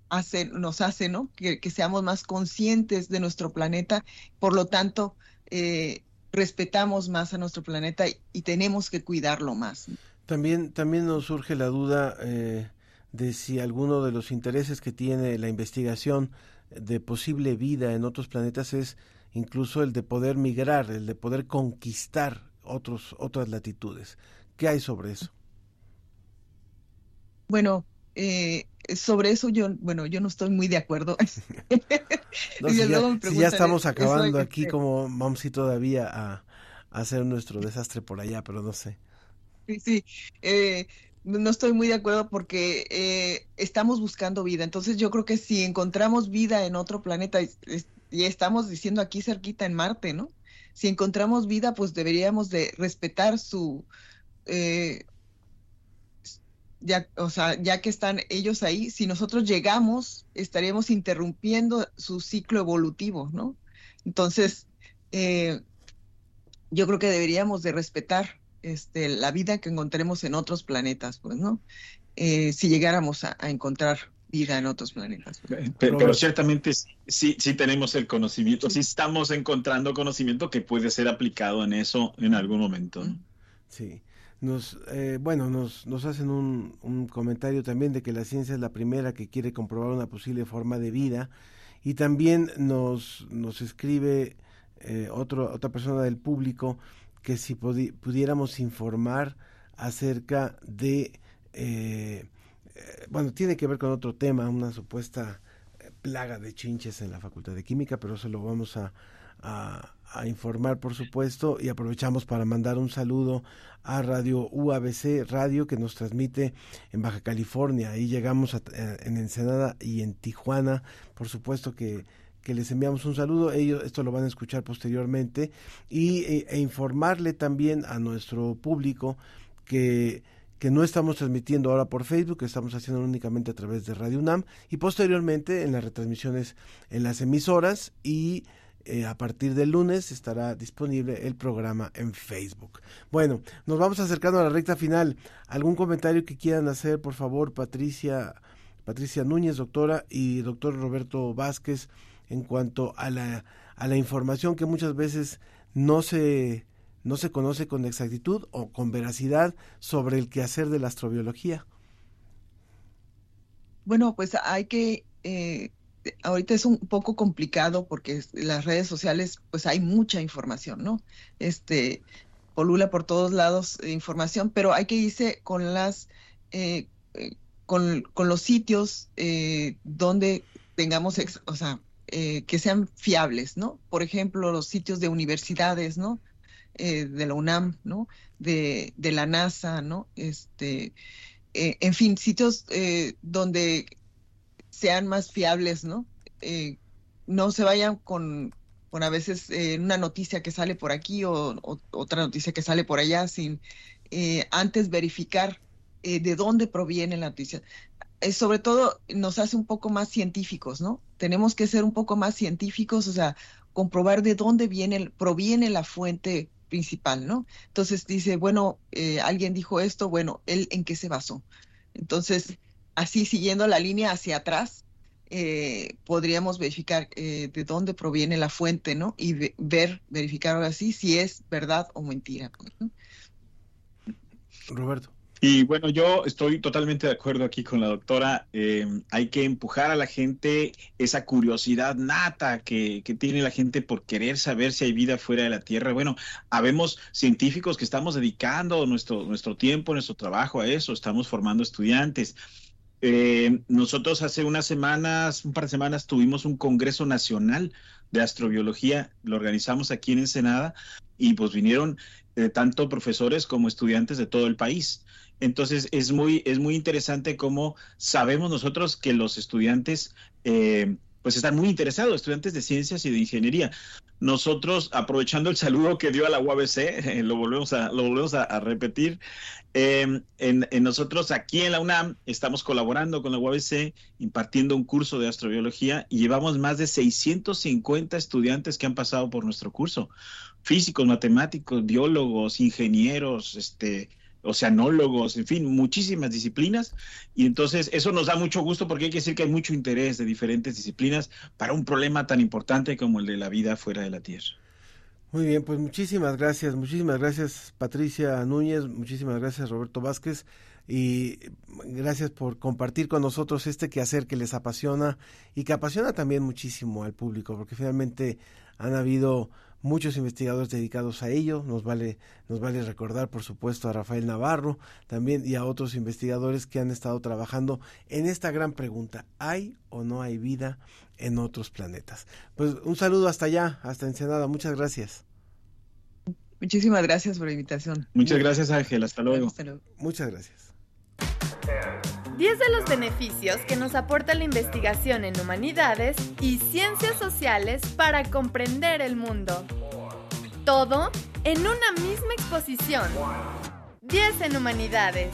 hace, nos hace, ¿no? Que, seamos más conscientes de nuestro planeta, por lo tanto, eh, respetamos más a nuestro planeta y, tenemos que cuidarlo más. También, también nos surge la duda eh, de si alguno de los intereses que tiene la investigación de posible vida en otros planetas es incluso el de poder migrar, el de poder conquistar otros, otras latitudes. ¿Qué hay sobre eso? Bueno, eh, sobre eso yo, bueno, yo no estoy muy de acuerdo. si, ya, estamos acabando aquí, como vamos a ir todavía a, hacer nuestro desastre por allá, pero no sé. Sí, sí. Eh, no estoy muy de acuerdo porque eh, estamos buscando vida. Entonces yo creo que si encontramos vida en otro planeta, y estamos diciendo aquí cerquita en Marte, ¿no? Si encontramos vida, pues deberíamos de respetar su, eh, ya, o sea, ya que están ellos ahí, si nosotros llegamos, estaríamos interrumpiendo su ciclo evolutivo, ¿no? Entonces, eh, yo creo que deberíamos de respetar este, la vida que encontremos en otros planetas, pues, ¿no? Eh, si llegáramos a, encontrar vida en otros planetas. Pero, ciertamente sí, sí tenemos el conocimiento, sí. estamos encontrando conocimiento que puede ser aplicado en eso en algún momento. ¿no? Sí. Nos, eh, bueno, nos, nos hacen un, un, comentario también de que la ciencia es la primera que quiere comprobar una posible forma de vida. Y también nos, nos escribe eh, otro, otra persona del público que si pudiéramos informar acerca de, eh, bueno, tiene que ver con otro tema, una supuesta plaga de chinches en la Facultad de Química, pero eso lo vamos a, a, informar, por supuesto, y aprovechamos para mandar un saludo a Radio UABC Radio que nos transmite en Baja California. Ahí llegamos eh, en Ensenada y en Tijuana. Por supuesto que, que les enviamos un saludo. Ellos esto lo van a escuchar posteriormente y e, e informarle también a nuestro público que que no estamos transmitiendo ahora por Facebook, que estamos haciendo únicamente a través de Radio UNAM y posteriormente en las retransmisiones en las emisoras y eh, a partir del lunes estará disponible el programa en Facebook. Bueno, nos vamos acercando a la recta final. ¿Algún comentario que quieran hacer, por favor, Patricia, Patricia Núñez, doctora, y doctor Roberto Vázquez, en cuanto a la, a la información que muchas veces no se, no se conoce con exactitud o con veracidad sobre el quehacer de la astrobiología? Bueno, pues hay que eh, ahorita es un poco complicado porque las redes sociales, pues hay mucha información, ¿no? Este, polula por todos lados información, pero hay que irse con las, eh, eh, con, los sitios eh, donde tengamos, o sea, que sean fiables, ¿no? Por ejemplo, los sitios de universidades, ¿no? de la UNAM, ¿no? De, de la NASA, ¿no? Este, en fin, sitios donde sean más fiables, ¿no? Eh, no se vayan con, con a veces eh, una noticia que sale por aquí o, otra noticia que sale por allá sin eh, antes verificar de dónde proviene la noticia. sobre todo nos hace un poco más científicos, ¿no? Tenemos que ser un poco más científicos, o sea, comprobar de dónde viene, proviene la fuente principal, ¿no? Entonces dice, bueno, alguien dijo esto, bueno, él en qué se basó. Entonces, así siguiendo la línea hacia atrás, eh, podríamos verificar eh, de dónde proviene la fuente, ¿no? Y ver, verificar ahora sí si es verdad o mentira. Pues, Roberto. Y bueno, yo estoy totalmente de acuerdo aquí con la doctora. Eh, hay que empujar a la gente esa curiosidad nata que, que, tiene la gente por querer saber si hay vida fuera de la Tierra. Bueno, habemos científicos que estamos dedicando nuestro, nuestro tiempo, nuestro trabajo a eso, estamos formando estudiantes. Eh, nosotros hace unas semanas, un par de semanas, tuvimos un Congreso Nacional de Astrobiología, lo organizamos aquí en Ensenada, y pues vinieron eh, tanto profesores como estudiantes de todo el país. Entonces es muy, es muy interesante cómo sabemos nosotros que los estudiantes eh, pues están muy interesados, estudiantes de ciencias y de ingeniería. Nosotros, aprovechando el saludo que dio a la UABC, eh, lo volvemos a, lo volvemos a, repetir, eh, en, en, nosotros aquí en la UNAM estamos colaborando con la UABC, impartiendo un curso de astrobiología y llevamos más de 650 estudiantes que han pasado por nuestro curso. Físicos, matemáticos, biólogos, ingenieros, este, oceanólogos, en fin, muchísimas disciplinas. Y entonces eso nos da mucho gusto porque hay que decir que hay mucho interés de diferentes disciplinas para un problema tan importante como el de la vida fuera de la Tierra. Muy bien, pues muchísimas gracias, muchísimas gracias Patricia Núñez, muchísimas gracias Roberto Vázquez y gracias por compartir con nosotros este quehacer que les apasiona y que apasiona también muchísimo al público, porque finalmente han habido muchos investigadores dedicados a ello. Nos vale, nos vale recordar, por supuesto, a Rafael Navarro también y a otros investigadores que han estado trabajando en esta gran pregunta: ¿hay o no hay vida en otros planetas? Pues un saludo hasta allá, hasta Ensenada. Muchas gracias. Muchísimas gracias por la invitación. Muchas gracias, Ángel. Hasta luego. Hasta luego. Muchas gracias. 10 de los beneficios que nos aporta la investigación en humanidades y ciencias sociales para comprender el mundo. Todo en una misma exposición. 10 en humanidades.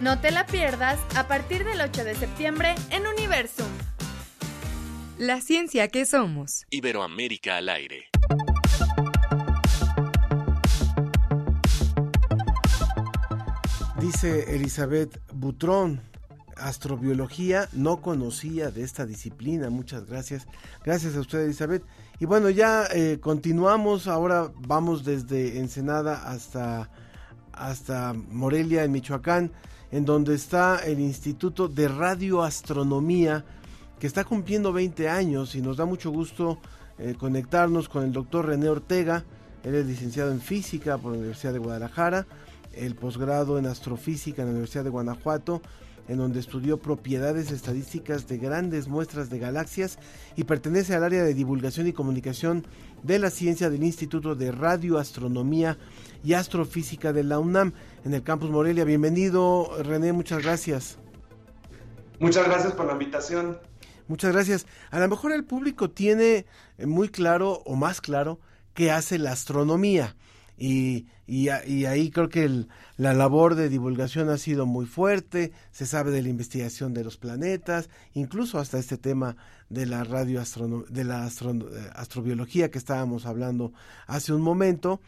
No te la pierdas a partir del 8 de septiembre en Universum. La ciencia que somos. Iberoamérica al aire. Dice Elizabeth Butrón, astrobiología, no conocía de esta disciplina. Muchas gracias. Gracias a usted, Elizabeth. Y bueno, ya eh, continuamos. Ahora vamos desde Ensenada hasta, hasta Morelia, en Michoacán, en donde está el Instituto de Radioastronomía, que está cumpliendo 20 años y nos da mucho gusto eh, conectarnos con el doctor René Ortega. Él es licenciado en física por la Universidad de Guadalajara el posgrado en astrofísica en la Universidad de Guanajuato, en donde estudió propiedades estadísticas de grandes muestras de galaxias y pertenece al área de divulgación y comunicación de la ciencia del Instituto de Radioastronomía y Astrofísica de la UNAM en el campus Morelia. Bienvenido, René, muchas gracias. Muchas gracias por la invitación. Muchas gracias. A lo mejor el público tiene muy claro o más claro qué hace la astronomía. Y, y, y, ahí creo que el, la labor de divulgación ha sido muy fuerte, se sabe de la investigación de los planetas, incluso hasta este tema de la radio de la astro, astrobiología que estábamos hablando hace un momento,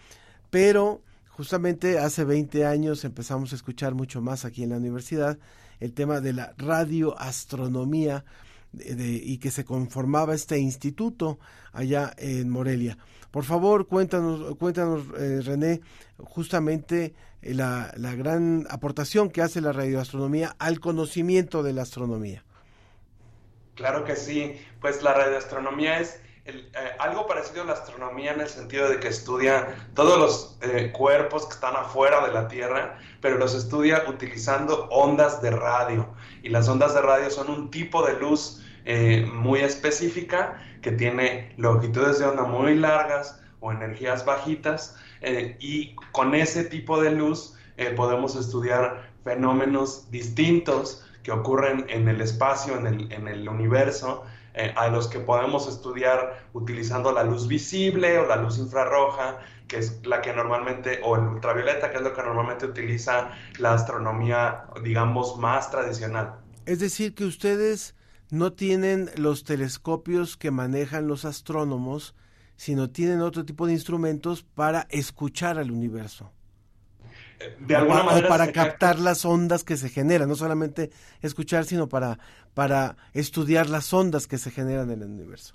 pero justamente hace 20 años empezamos a escuchar mucho más aquí en la universidad el tema de la radioastronomía y que se conformaba este instituto allá en Morelia. Por favor, cuéntanos, cuéntanos eh, René, justamente eh, la, la, gran aportación que hace la radioastronomía al conocimiento de la astronomía. Claro que sí, pues la radioastronomía es eh, algo parecido a la astronomía en el sentido de que estudia todos los eh, cuerpos que están afuera de la Tierra, pero los estudia utilizando ondas de radio. Y las ondas de radio son un tipo de luz eh, muy específica que tiene longitudes de onda muy largas o energías bajitas y con ese tipo de luz podemos estudiar fenómenos distintos que ocurren en el espacio, en el, en el universo, eh, a los que podemos estudiar utilizando la luz visible o la luz infrarroja, que es la que normalmente, o el ultravioleta, que es lo que normalmente utiliza la astronomía, digamos, más tradicional. Es decir, que ustedes no tienen los telescopios que manejan los astrónomos, sino tienen otro tipo de instrumentos para escuchar al universo. De alguna o, manera... O para captar las ondas que se generan, no solamente escuchar, sino para, para estudiar las ondas que se generan en el universo.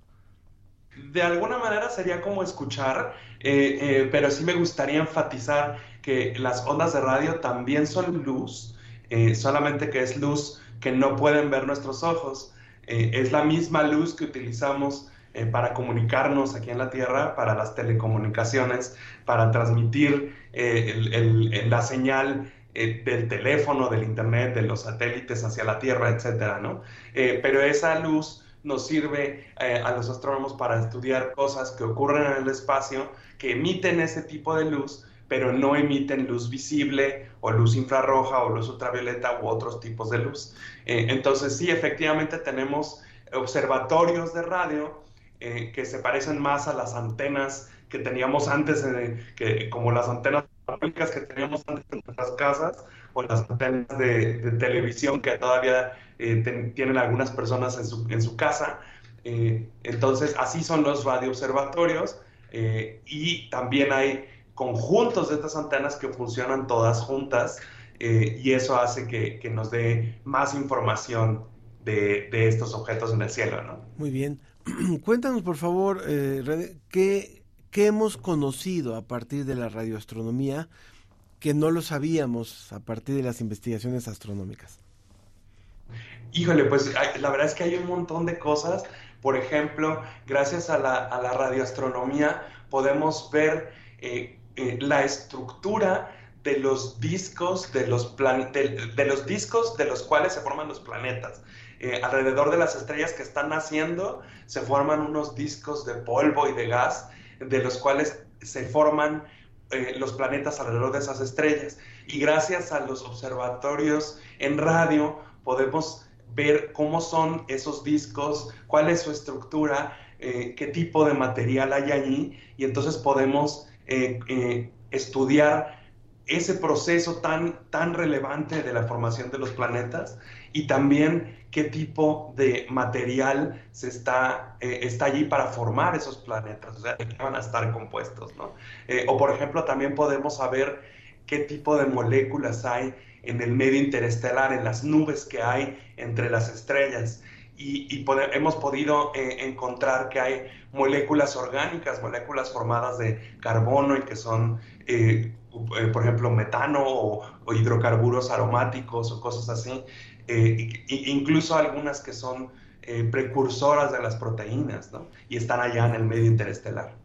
De alguna manera sería como escuchar, eh, eh, pero sí me gustaría enfatizar que las ondas de radio también son luz, eh, solamente que es luz que no pueden ver nuestros ojos. es la misma luz que utilizamos para comunicarnos aquí en la Tierra, para las telecomunicaciones, para transmitir la señal del teléfono, del Internet, de los satélites hacia la Tierra, etcétera, ¿no? pero esa luz nos sirve eh, a los astrónomos para estudiar cosas que ocurren en el espacio, que emiten ese tipo de luz, pero no emiten luz visible o luz infrarroja o luz ultravioleta u otros tipos de luz. Eh, entonces sí, efectivamente tenemos observatorios de radio eh, que se parecen más a las antenas que teníamos antes, que, como las antenas públicas que teníamos antes en nuestras casas o las antenas de, de televisión que todavía eh, tienen algunas personas en su, en su casa. Eh, entonces, así son los radioobservatorios eh, y también hay conjuntos de estas antenas que funcionan todas juntas y eso hace que, que, nos dé más información de, de, estos objetos en el cielo. ¿no? Muy bien. Cuéntanos, por favor, ¿qué, ¿qué hemos conocido a partir de la radioastronomía que no lo sabíamos a partir de las investigaciones astronómicas? Híjole, pues la verdad es que hay un montón de cosas. Por ejemplo, gracias a la, radioastronomía podemos ver eh, eh, la estructura de los discos de los, de, los discos de los cuales se forman los planetas. Eh, alrededor de las estrellas que están naciendo se forman unos discos de polvo y de gas de los cuales se forman los planetas alrededor de esas estrellas. Y gracias a los observatorios en radio podemos ver cómo son esos discos, cuál es su estructura, eh, qué tipo de material hay allí, y entonces podemos eh, eh, estudiar ese proceso tan, tan relevante de la formación de los planetas y también qué tipo de material se está, está allí para formar esos planetas, o sea, de qué van a estar compuestos, ¿no? o por ejemplo, también podemos saber qué tipo de moléculas hay en el medio interestelar, en las nubes que hay entre las estrellas. Y, hemos podido eh, encontrar que hay moléculas orgánicas, moléculas formadas de carbono y que son, eh, eh, por ejemplo, metano o, hidrocarburos aromáticos o cosas así, incluso algunas que son precursoras de las proteínas, ¿no? Y están allá en el medio interestelar.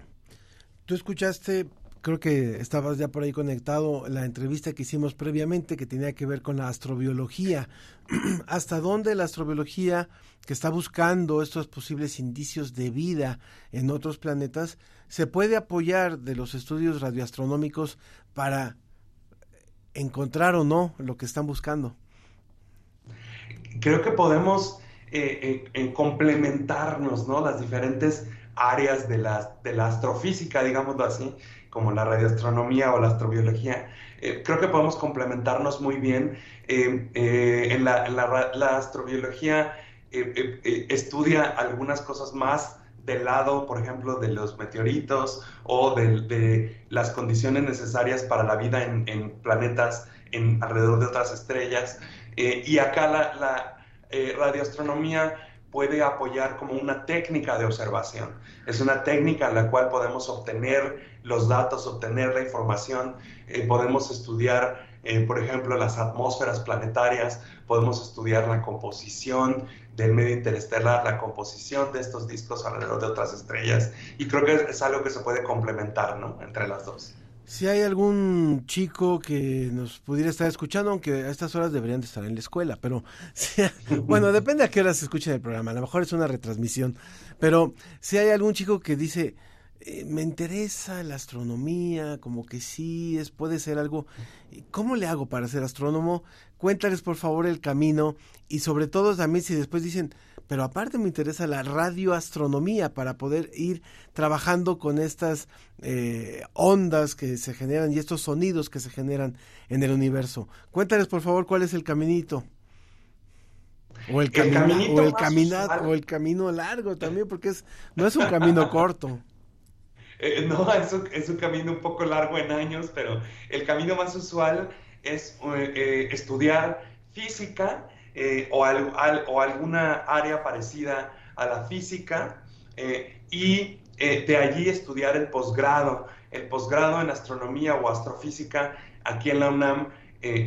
¿Tú escuchaste creo que estabas ya por ahí conectado la entrevista que hicimos previamente que tenía que ver con la astrobiología. ¿Hasta dónde la astrobiología que está buscando estos posibles indicios de vida en otros planetas se puede apoyar de los estudios radioastronómicos para encontrar o no lo que están buscando? Creo que podemos eh, eh, complementarnos, ¿no? Las diferentes áreas de la, de la astrofísica, digámoslo así, como la radioastronomía o la astrobiología, eh, creo que podemos complementarnos muy bien. Eh, eh, en, la, astrobiología estudia algunas cosas más del lado, por ejemplo, de los meteoritos o de, las condiciones necesarias para la vida en, planetas en, alrededor de otras estrellas. Y acá la, la radioastronomía puede apoyar como una técnica de observación. Es una técnica en la cual podemos obtener los datos, obtener la información, eh, podemos estudiar, eh, por ejemplo, las atmósferas planetarias, podemos estudiar la composición del medio interestelar, la composición de estos discos alrededor de otras estrellas, y creo que es algo que se puede complementar, ¿no? Entre las dos. Si hay algún chico que nos pudiera estar escuchando, aunque a estas horas deberían de estar en la escuela, pero bueno, depende a qué horas escuchen el programa, a lo mejor es una retransmisión, pero si hay algún chico que dice, eh, me interesa la astronomía, como que sí, es, puede ser algo, ¿cómo le hago para ser astrónomo? Cuéntales por favor el camino y sobre todo también si después dicen, pero aparte me interesa la radioastronomía para poder ir trabajando con estas eh, ondas que se generan y estos sonidos que se generan en el universo. Cuéntales por favor cuál es el caminito. O el, camino, o el o el camino largo también, porque es, no es un camino corto. Eh, no, es un, es un, camino un poco largo en años, pero el camino más usual es eh, eh estudiar física eh, o, al, al, o, alguna área parecida a la física y de allí estudiar el posgrado. El posgrado en astronomía o astrofísica aquí en la UNAM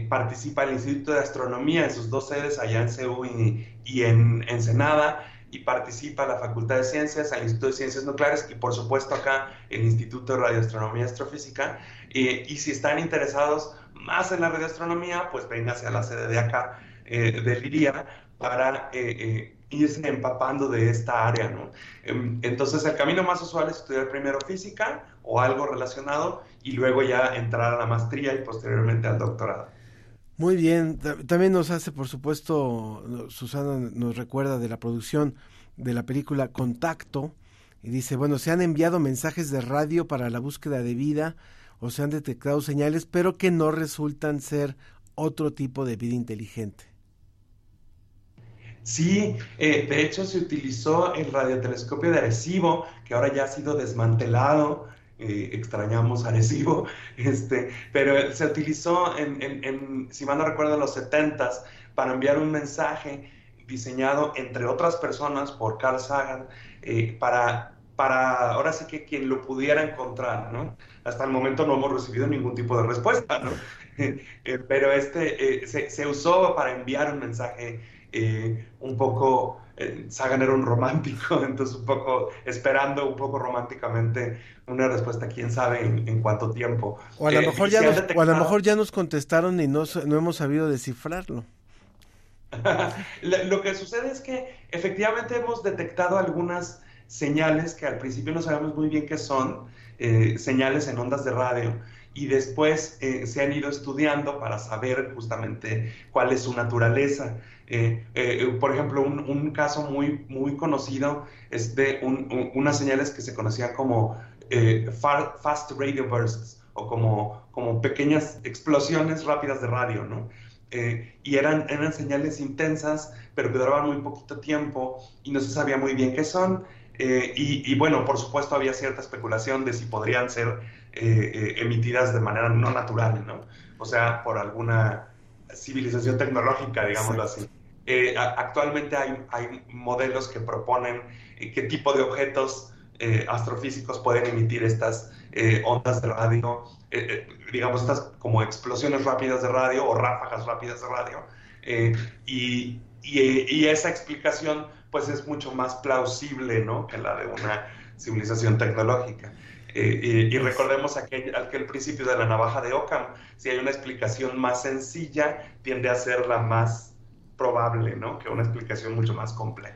participa el Instituto de Astronomía en sus dos sedes allá en CEU y, y en Ensenada y participa la Facultad de Ciencias, el Instituto de Ciencias Nucleares y por supuesto acá el Instituto de Radioastronomía y Astrofísica. Y si están interesados más en la radioastronomía, pues véngase a la sede de acá eh, de Liria para eh, irse empapando de esta área. ¿no? Em, entonces el camino más usual es estudiar primero física o algo relacionado y luego ya entrar a la maestría y posteriormente al doctorado. Muy bien, también nos hace, por supuesto, Susana nos recuerda de la producción de la película Contacto y dice, bueno, se han enviado mensajes de radio para la búsqueda de vida o se han detectado señales, pero que no resultan ser otro tipo de vida inteligente. Sí, eh, de hecho se utilizó el radiotelescopio de Arecibo, que ahora ya ha sido desmantelado eh, extrañamos Arecibo, este, pero se utilizó en, si mal no recuerdo, en los 70 para enviar un mensaje diseñado, entre otras personas, por Carl Sagan, eh, para, para ahora sí que quien lo pudiera encontrar, ¿no? Hasta el momento no hemos recibido ningún tipo de respuesta, ¿no? Eh, pero este se, se, usó para enviar un mensaje un poco eh, Sagan era un romántico, entonces un poco esperando un poco románticamente una respuesta, quién sabe en, cuánto tiempo. O a, lo eh, mejor ya nos, a lo mejor ya nos contestaron y no, no hemos sabido descifrarlo. lo que sucede es que efectivamente hemos detectado algunas señales que al principio no sabemos muy bien qué son, eh, señales en ondas de radio, y después se han ido estudiando para saber justamente cuál es su naturaleza. Eh, eh, por ejemplo, un, caso muy, muy conocido es de unas señales que se conocían como eh, fast radio bursts o como, como pequeñas explosiones rápidas de radio, ¿no? y eran, eran señales intensas, pero que duraban muy poquito tiempo y no se sabía muy bien qué son. Y, y, bueno, por supuesto había cierta especulación de si podrían ser emitidas de manera no natural, ¿no? O sea, por alguna civilización tecnológica, digámoslo así. Eh, actualmente hay, hay, modelos que proponen eh, qué tipo de objetos eh, astrofísicos pueden emitir estas ondas de radio, digamos, estas como explosiones rápidas de radio o ráfagas rápidas de radio. Y, y, esa explicación pues es mucho más plausible ¿no? que la de una civilización tecnológica. y, recordemos aquel, aquel principio de la navaja de Ockham, si hay una explicación más sencilla, tiende a ser la más probable, ¿no? Que una explicación mucho más compleja.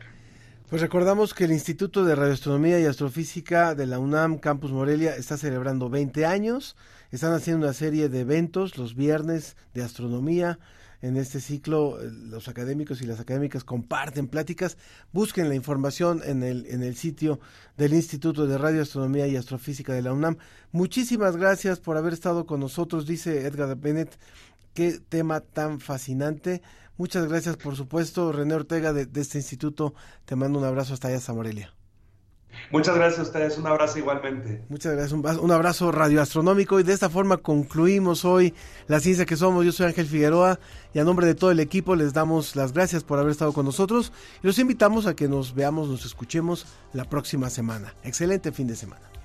Pues recordamos que el Instituto de Radioastronomía y Astrofísica de la UNAM Campus Morelia está celebrando 20 años. Están haciendo una serie de eventos los viernes de astronomía. En este ciclo eh, los académicos y las académicas comparten pláticas. Busquen la información en el, en el sitio del Instituto de Radioastronomía y Astrofísica de la UNAM. Muchísimas gracias por haber estado con nosotros, dice Edgar Bennett. Qué tema tan fascinante. Muchas gracias, por supuesto, René Ortega de, este instituto. Te mando un abrazo hasta allá, Morelia. Muchas gracias a ustedes, un abrazo igualmente. Muchas gracias, un, abrazo radioastronómico y de esta forma concluimos hoy la ciencia que somos. Yo soy Ángel Figueroa y a nombre de todo el equipo les damos las gracias por haber estado con nosotros y los invitamos a que nos veamos, nos escuchemos la próxima semana. Excelente fin de semana.